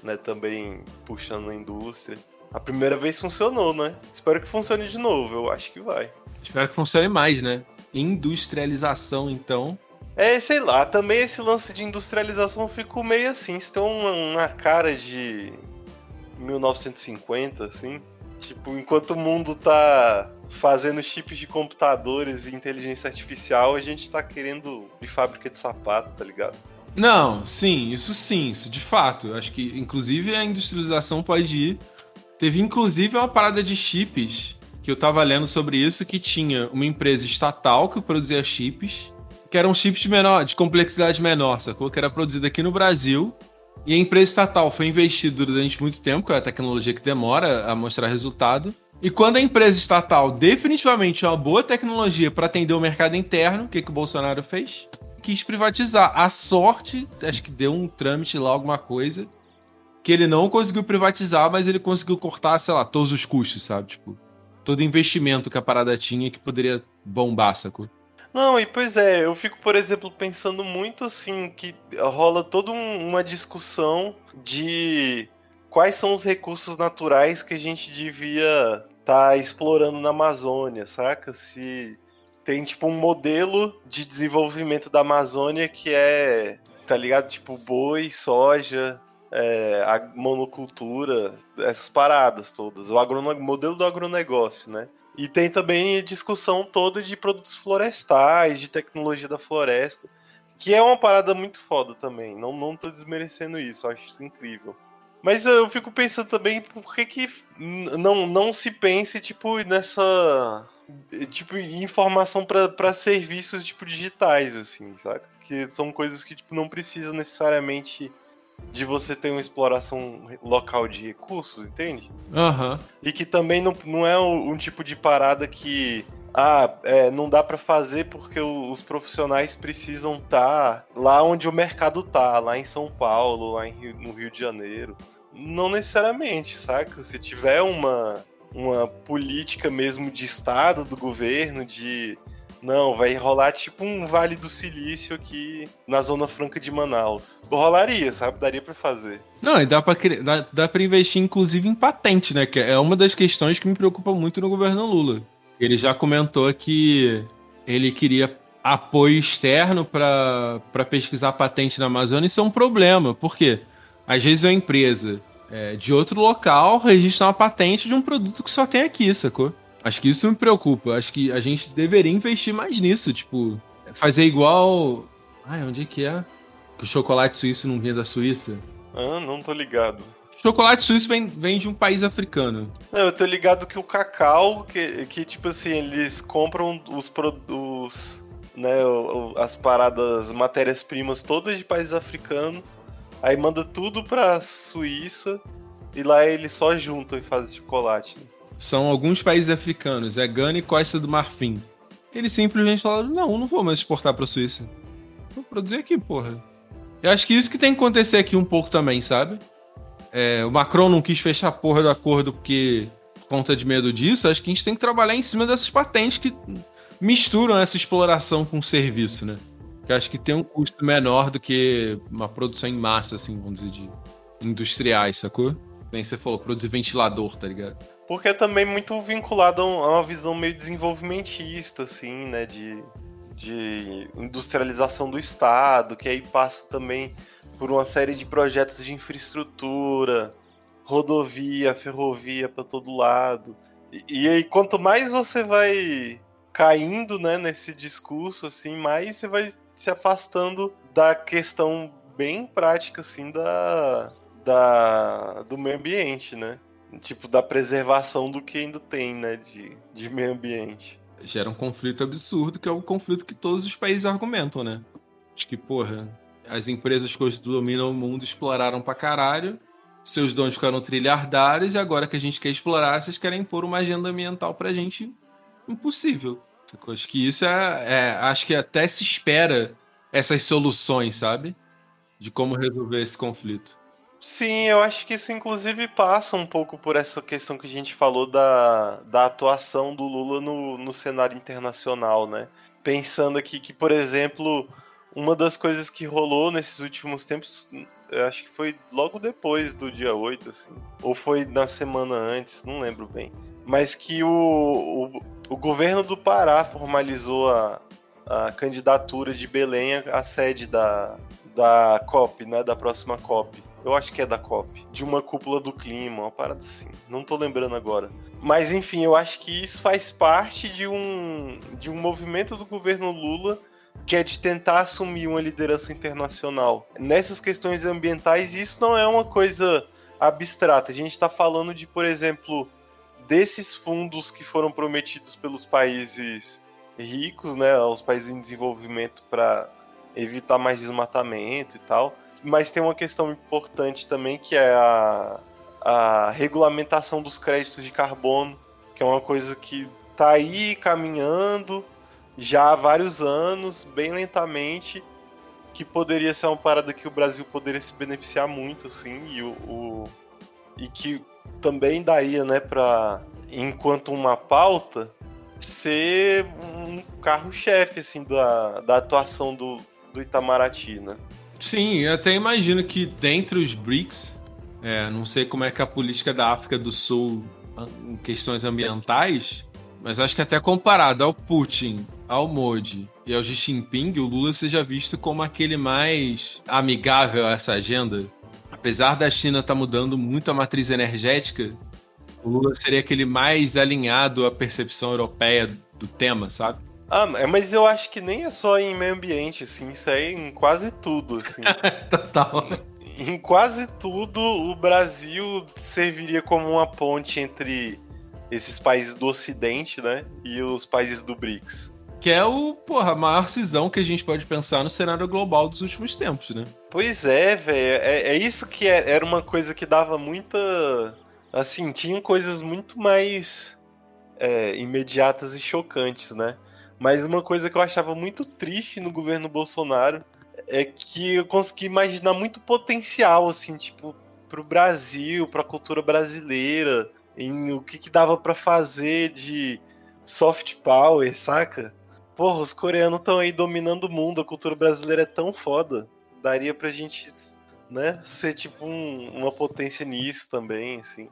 né, também puxando a indústria. A primeira vez funcionou, né? Espero que funcione de novo, eu acho que vai. Espero que funcione mais, né? Industrialização, então. É, sei lá, também esse lance de industrialização ficou meio assim, se tem uma, uma cara de 1950, assim. Tipo, enquanto o mundo tá fazendo chips de computadores e inteligência artificial, a gente tá querendo de fábrica de sapato, tá ligado? Não, sim, isso sim, isso de fato. Acho que, inclusive, a industrialização pode ir. Teve, inclusive, uma parada de chips que eu tava lendo sobre isso, que tinha uma empresa estatal que produzia chips, que eram chips de, menor, de complexidade menor, sacou? Que era produzida aqui no Brasil. E a empresa estatal foi investida durante muito tempo, que é a tecnologia que demora a mostrar resultado. E quando a empresa estatal definitivamente é uma boa tecnologia para atender o mercado interno, o que, que o Bolsonaro fez? Quis privatizar. A sorte, acho que deu um trâmite lá, alguma coisa, que ele não conseguiu privatizar, mas ele conseguiu cortar, sei lá, todos os custos, sabe? Tipo, todo investimento que a parada tinha que poderia bombar, sacou? Não, e pois é, eu fico, por exemplo, pensando muito assim, que rola toda um, uma discussão de quais são os recursos naturais que a gente devia tá explorando na Amazônia, saca? Se tem tipo um modelo de desenvolvimento da Amazônia que é, tá ligado? Tipo boi, soja, é, a monocultura, essas paradas todas, o modelo do agronegócio, né? E tem também discussão toda de produtos florestais, de tecnologia da floresta, que é uma parada muito foda também. Não, não tô desmerecendo isso, acho isso incrível. Mas eu fico pensando também por que, que não, não se pense, tipo, nessa. Tipo, informação para serviços, tipo, digitais, assim, sabe? Que são coisas que, tipo, não precisam necessariamente de você ter uma exploração local de recursos, entende? Aham. Uhum. E que também não, não é um, um tipo de parada que ah, é, não dá para fazer porque os profissionais precisam estar tá lá onde o mercado tá, lá em São Paulo, lá Rio, no Rio de Janeiro. Não necessariamente, saca? Se tiver uma, uma política mesmo de Estado, do governo, de não, vai rolar tipo um Vale do Silício aqui na Zona Franca de Manaus. Rolaria, sabe? Daria para fazer. Não, e dá pra, dá, dá pra investir inclusive em patente, né? Que é uma das questões que me preocupa muito no governo Lula. Ele já comentou que ele queria apoio externo para pesquisar patente na Amazônia. Isso é um problema, por quê? Às vezes uma empresa é, de outro local registra uma patente de um produto que só tem aqui, sacou? Acho que isso me preocupa. Acho que a gente deveria investir mais nisso. Tipo, fazer igual. Ai, onde é que é? Que o chocolate suíço não vinha da Suíça? Ah, não tô ligado. Chocolate suíço vem, vem de um país africano. Não, eu tô ligado que o cacau, que, que tipo assim, eles compram os produtos, né, as paradas, matérias-primas todas de países africanos, aí manda tudo pra Suíça e lá eles só juntam e fazem chocolate. Né? são alguns países africanos, é Gana e Costa do Marfim. Eles simplesmente falaram: não, não vou mais exportar pra Suíça. Vou produzir aqui, porra. Eu acho que isso que tem que acontecer aqui um pouco também, sabe? É, o Macron não quis fechar a porra do acordo porque por conta de medo disso. Acho que a gente tem que trabalhar em cima dessas patentes que misturam essa exploração com serviço, né? Que acho que tem um custo menor do que uma produção em massa, assim, vamos dizer, de industriais, sacou? Nem você falou, produzir ventilador, tá ligado? Porque é também muito vinculado a uma visão meio desenvolvimentista, assim, né? De, de industrialização do Estado, que aí passa também por uma série de projetos de infraestrutura, rodovia, ferrovia para todo lado. E, e, aí, quanto mais você vai caindo né, nesse discurso, assim, mais você vai se afastando da questão bem prática, assim, da, da, do meio ambiente, né? tipo, da preservação do que ainda tem, né, de, de meio ambiente. Gera um conflito absurdo, que é o conflito que todos os países argumentam, né? Acho que, porra, as empresas que dominam o mundo exploraram pra caralho, seus donos ficaram trilhardários, e agora que a gente quer explorar, vocês querem impor uma agenda ambiental pra gente impossível. Acho que isso é, é Acho que até se espera essas soluções, sabe? De como resolver esse conflito. Sim, eu acho que isso inclusive passa um pouco por essa questão que a gente falou da, da atuação do Lula no, no cenário internacional, né? Pensando aqui que, por exemplo, uma das coisas que rolou nesses últimos tempos, acho que foi logo depois do dia 8, assim, ou foi na semana antes, não lembro bem, mas que o, o, o governo do Pará formalizou a, a candidatura de Belém à sede da, da COP, né, da próxima COP. Eu acho que é da COP. De uma cúpula do clima, uma parada assim. Não tô lembrando agora. Mas enfim, eu acho que isso faz parte de um, de um movimento do governo Lula que é de tentar assumir uma liderança internacional nessas questões ambientais, isso não é uma coisa abstrata. A gente está falando de, por exemplo, desses fundos que foram prometidos pelos países ricos, né, aos países em desenvolvimento para evitar mais desmatamento e tal. Mas tem uma questão importante também que é a, a regulamentação dos créditos de carbono, que é uma coisa que está aí caminhando já há vários anos, bem lentamente, que poderia ser uma parada que o Brasil poderia se beneficiar muito, assim, e o, o e que também daria, né, para enquanto uma pauta ser um carro-chefe assim da, da atuação do, do Itamaraty, né? Sim, eu até imagino que dentre os BRICS, é, não sei como é que é a política da África do Sul em questões ambientais, mas acho que até comparado ao Putin, ao Modi e ao Xi Jinping, o Lula seja visto como aquele mais amigável a essa agenda. Apesar da China estar tá mudando muito a matriz energética, o Lula seria aquele mais alinhado à percepção europeia do tema, sabe? Ah, é, mas eu acho que nem é só em meio ambiente, assim, isso aí em quase tudo, assim. *laughs* Total. Em quase tudo, o Brasil serviria como uma ponte entre esses países do Ocidente, né, e os países do BRICS. Que é o, porra, a maior cisão que a gente pode pensar no cenário global dos últimos tempos, né? Pois é, velho. É, é, isso que é, era uma coisa que dava muita assim, tinham coisas muito mais é, imediatas e chocantes, né? Mas uma coisa que eu achava muito triste no governo Bolsonaro é que eu consegui imaginar muito potencial, assim, tipo, pro Brasil, pra cultura brasileira, em o que, que dava para fazer de soft power, saca? Porra, os coreanos estão aí dominando o mundo, a cultura brasileira é tão foda. Daria pra gente, né, ser tipo um, uma potência nisso também, assim.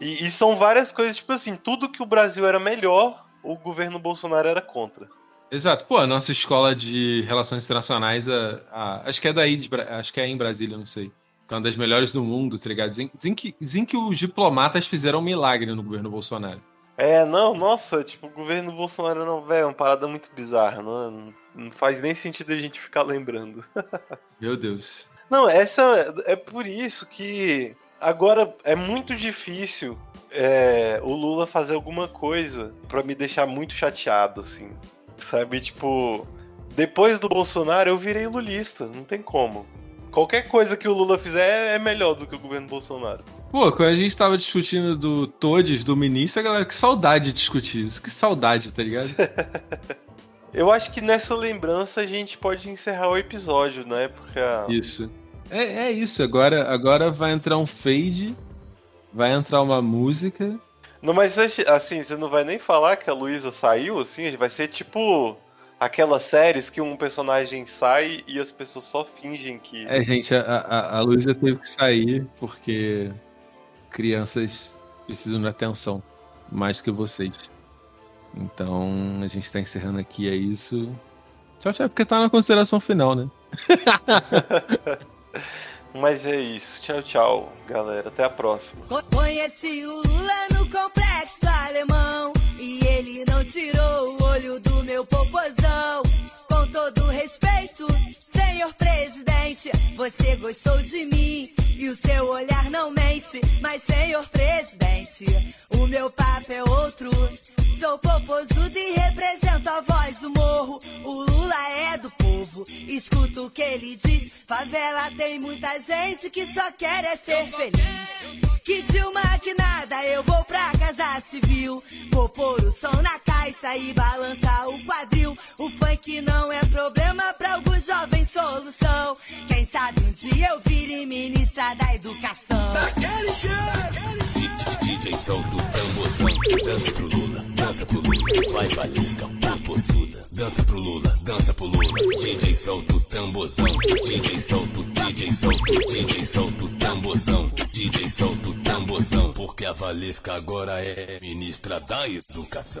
E, e, são várias coisas, tipo assim, tudo que o Brasil era melhor, o governo Bolsonaro era contra. Exato. Pô, a nossa escola de relações internacionais, a, a, acho que é daí, de, acho que é em Brasília, não sei. É uma das melhores do mundo, tá ligado? Dizem, dizem, que, dizem que os diplomatas fizeram um milagre no governo Bolsonaro. É, não, nossa, tipo, o governo Bolsonaro não, velho, é uma parada muito bizarra, não, não faz nem sentido a gente ficar lembrando. *laughs* Meu Deus. Não, essa é, é por isso que Agora, é muito difícil é, o Lula fazer alguma coisa para me deixar muito chateado, assim. Sabe, tipo, depois do Bolsonaro eu virei lulista, não tem como. Qualquer coisa que o Lula fizer é melhor do que o governo Bolsonaro. Pô, quando a gente tava discutindo do Todes, do ministro, a galera, que saudade de discutir isso. Que saudade, tá ligado? *laughs* eu acho que nessa lembrança a gente pode encerrar o episódio, né? Porque a... Isso. É, é isso, agora, agora vai entrar um fade, vai entrar uma música. Não, mas assim, você não vai nem falar que a Luísa saiu, assim, vai ser tipo aquelas séries que um personagem sai e as pessoas só fingem que. É, gente, a, a, a Luísa teve que sair porque crianças precisam de atenção mais que vocês. Então a gente tá encerrando aqui, é isso. Tchau, tchau, porque tá na consideração final, né? *laughs* Mas é isso. Tchau, tchau, galera. Até a próxima. Conheci o Lula no complexo alemão. E ele não tirou o olho do meu popozão. Com todo respeito, senhor presidente, você gostou de mim. E o seu olhar não mente. Mas, senhor presidente, o meu papo é outro. Sou popozudo e represento a voz do morro. O Lula é do povo, escuta o que ele diz. Favela tem muita gente que só quer é ser feliz. Que Dilma que nada, eu vou pra casa civil. Vou pôr o som na caixa e balançar o quadril. O funk não é problema pra alguns jovens, solução. Quem sabe um dia eu vire ministra da educação. Daquele jeito! DJ solta o tamborzão, dança pro Lula, dança pro Lula, vai balisca, popozuda, dança pro Lula, dança pro Lula, DJ solta o tamborzão, DJ solta o DJ solta DJ solta o tamborzão, DJ solta o tamborzão, porque a Valesca agora é ministra da educação.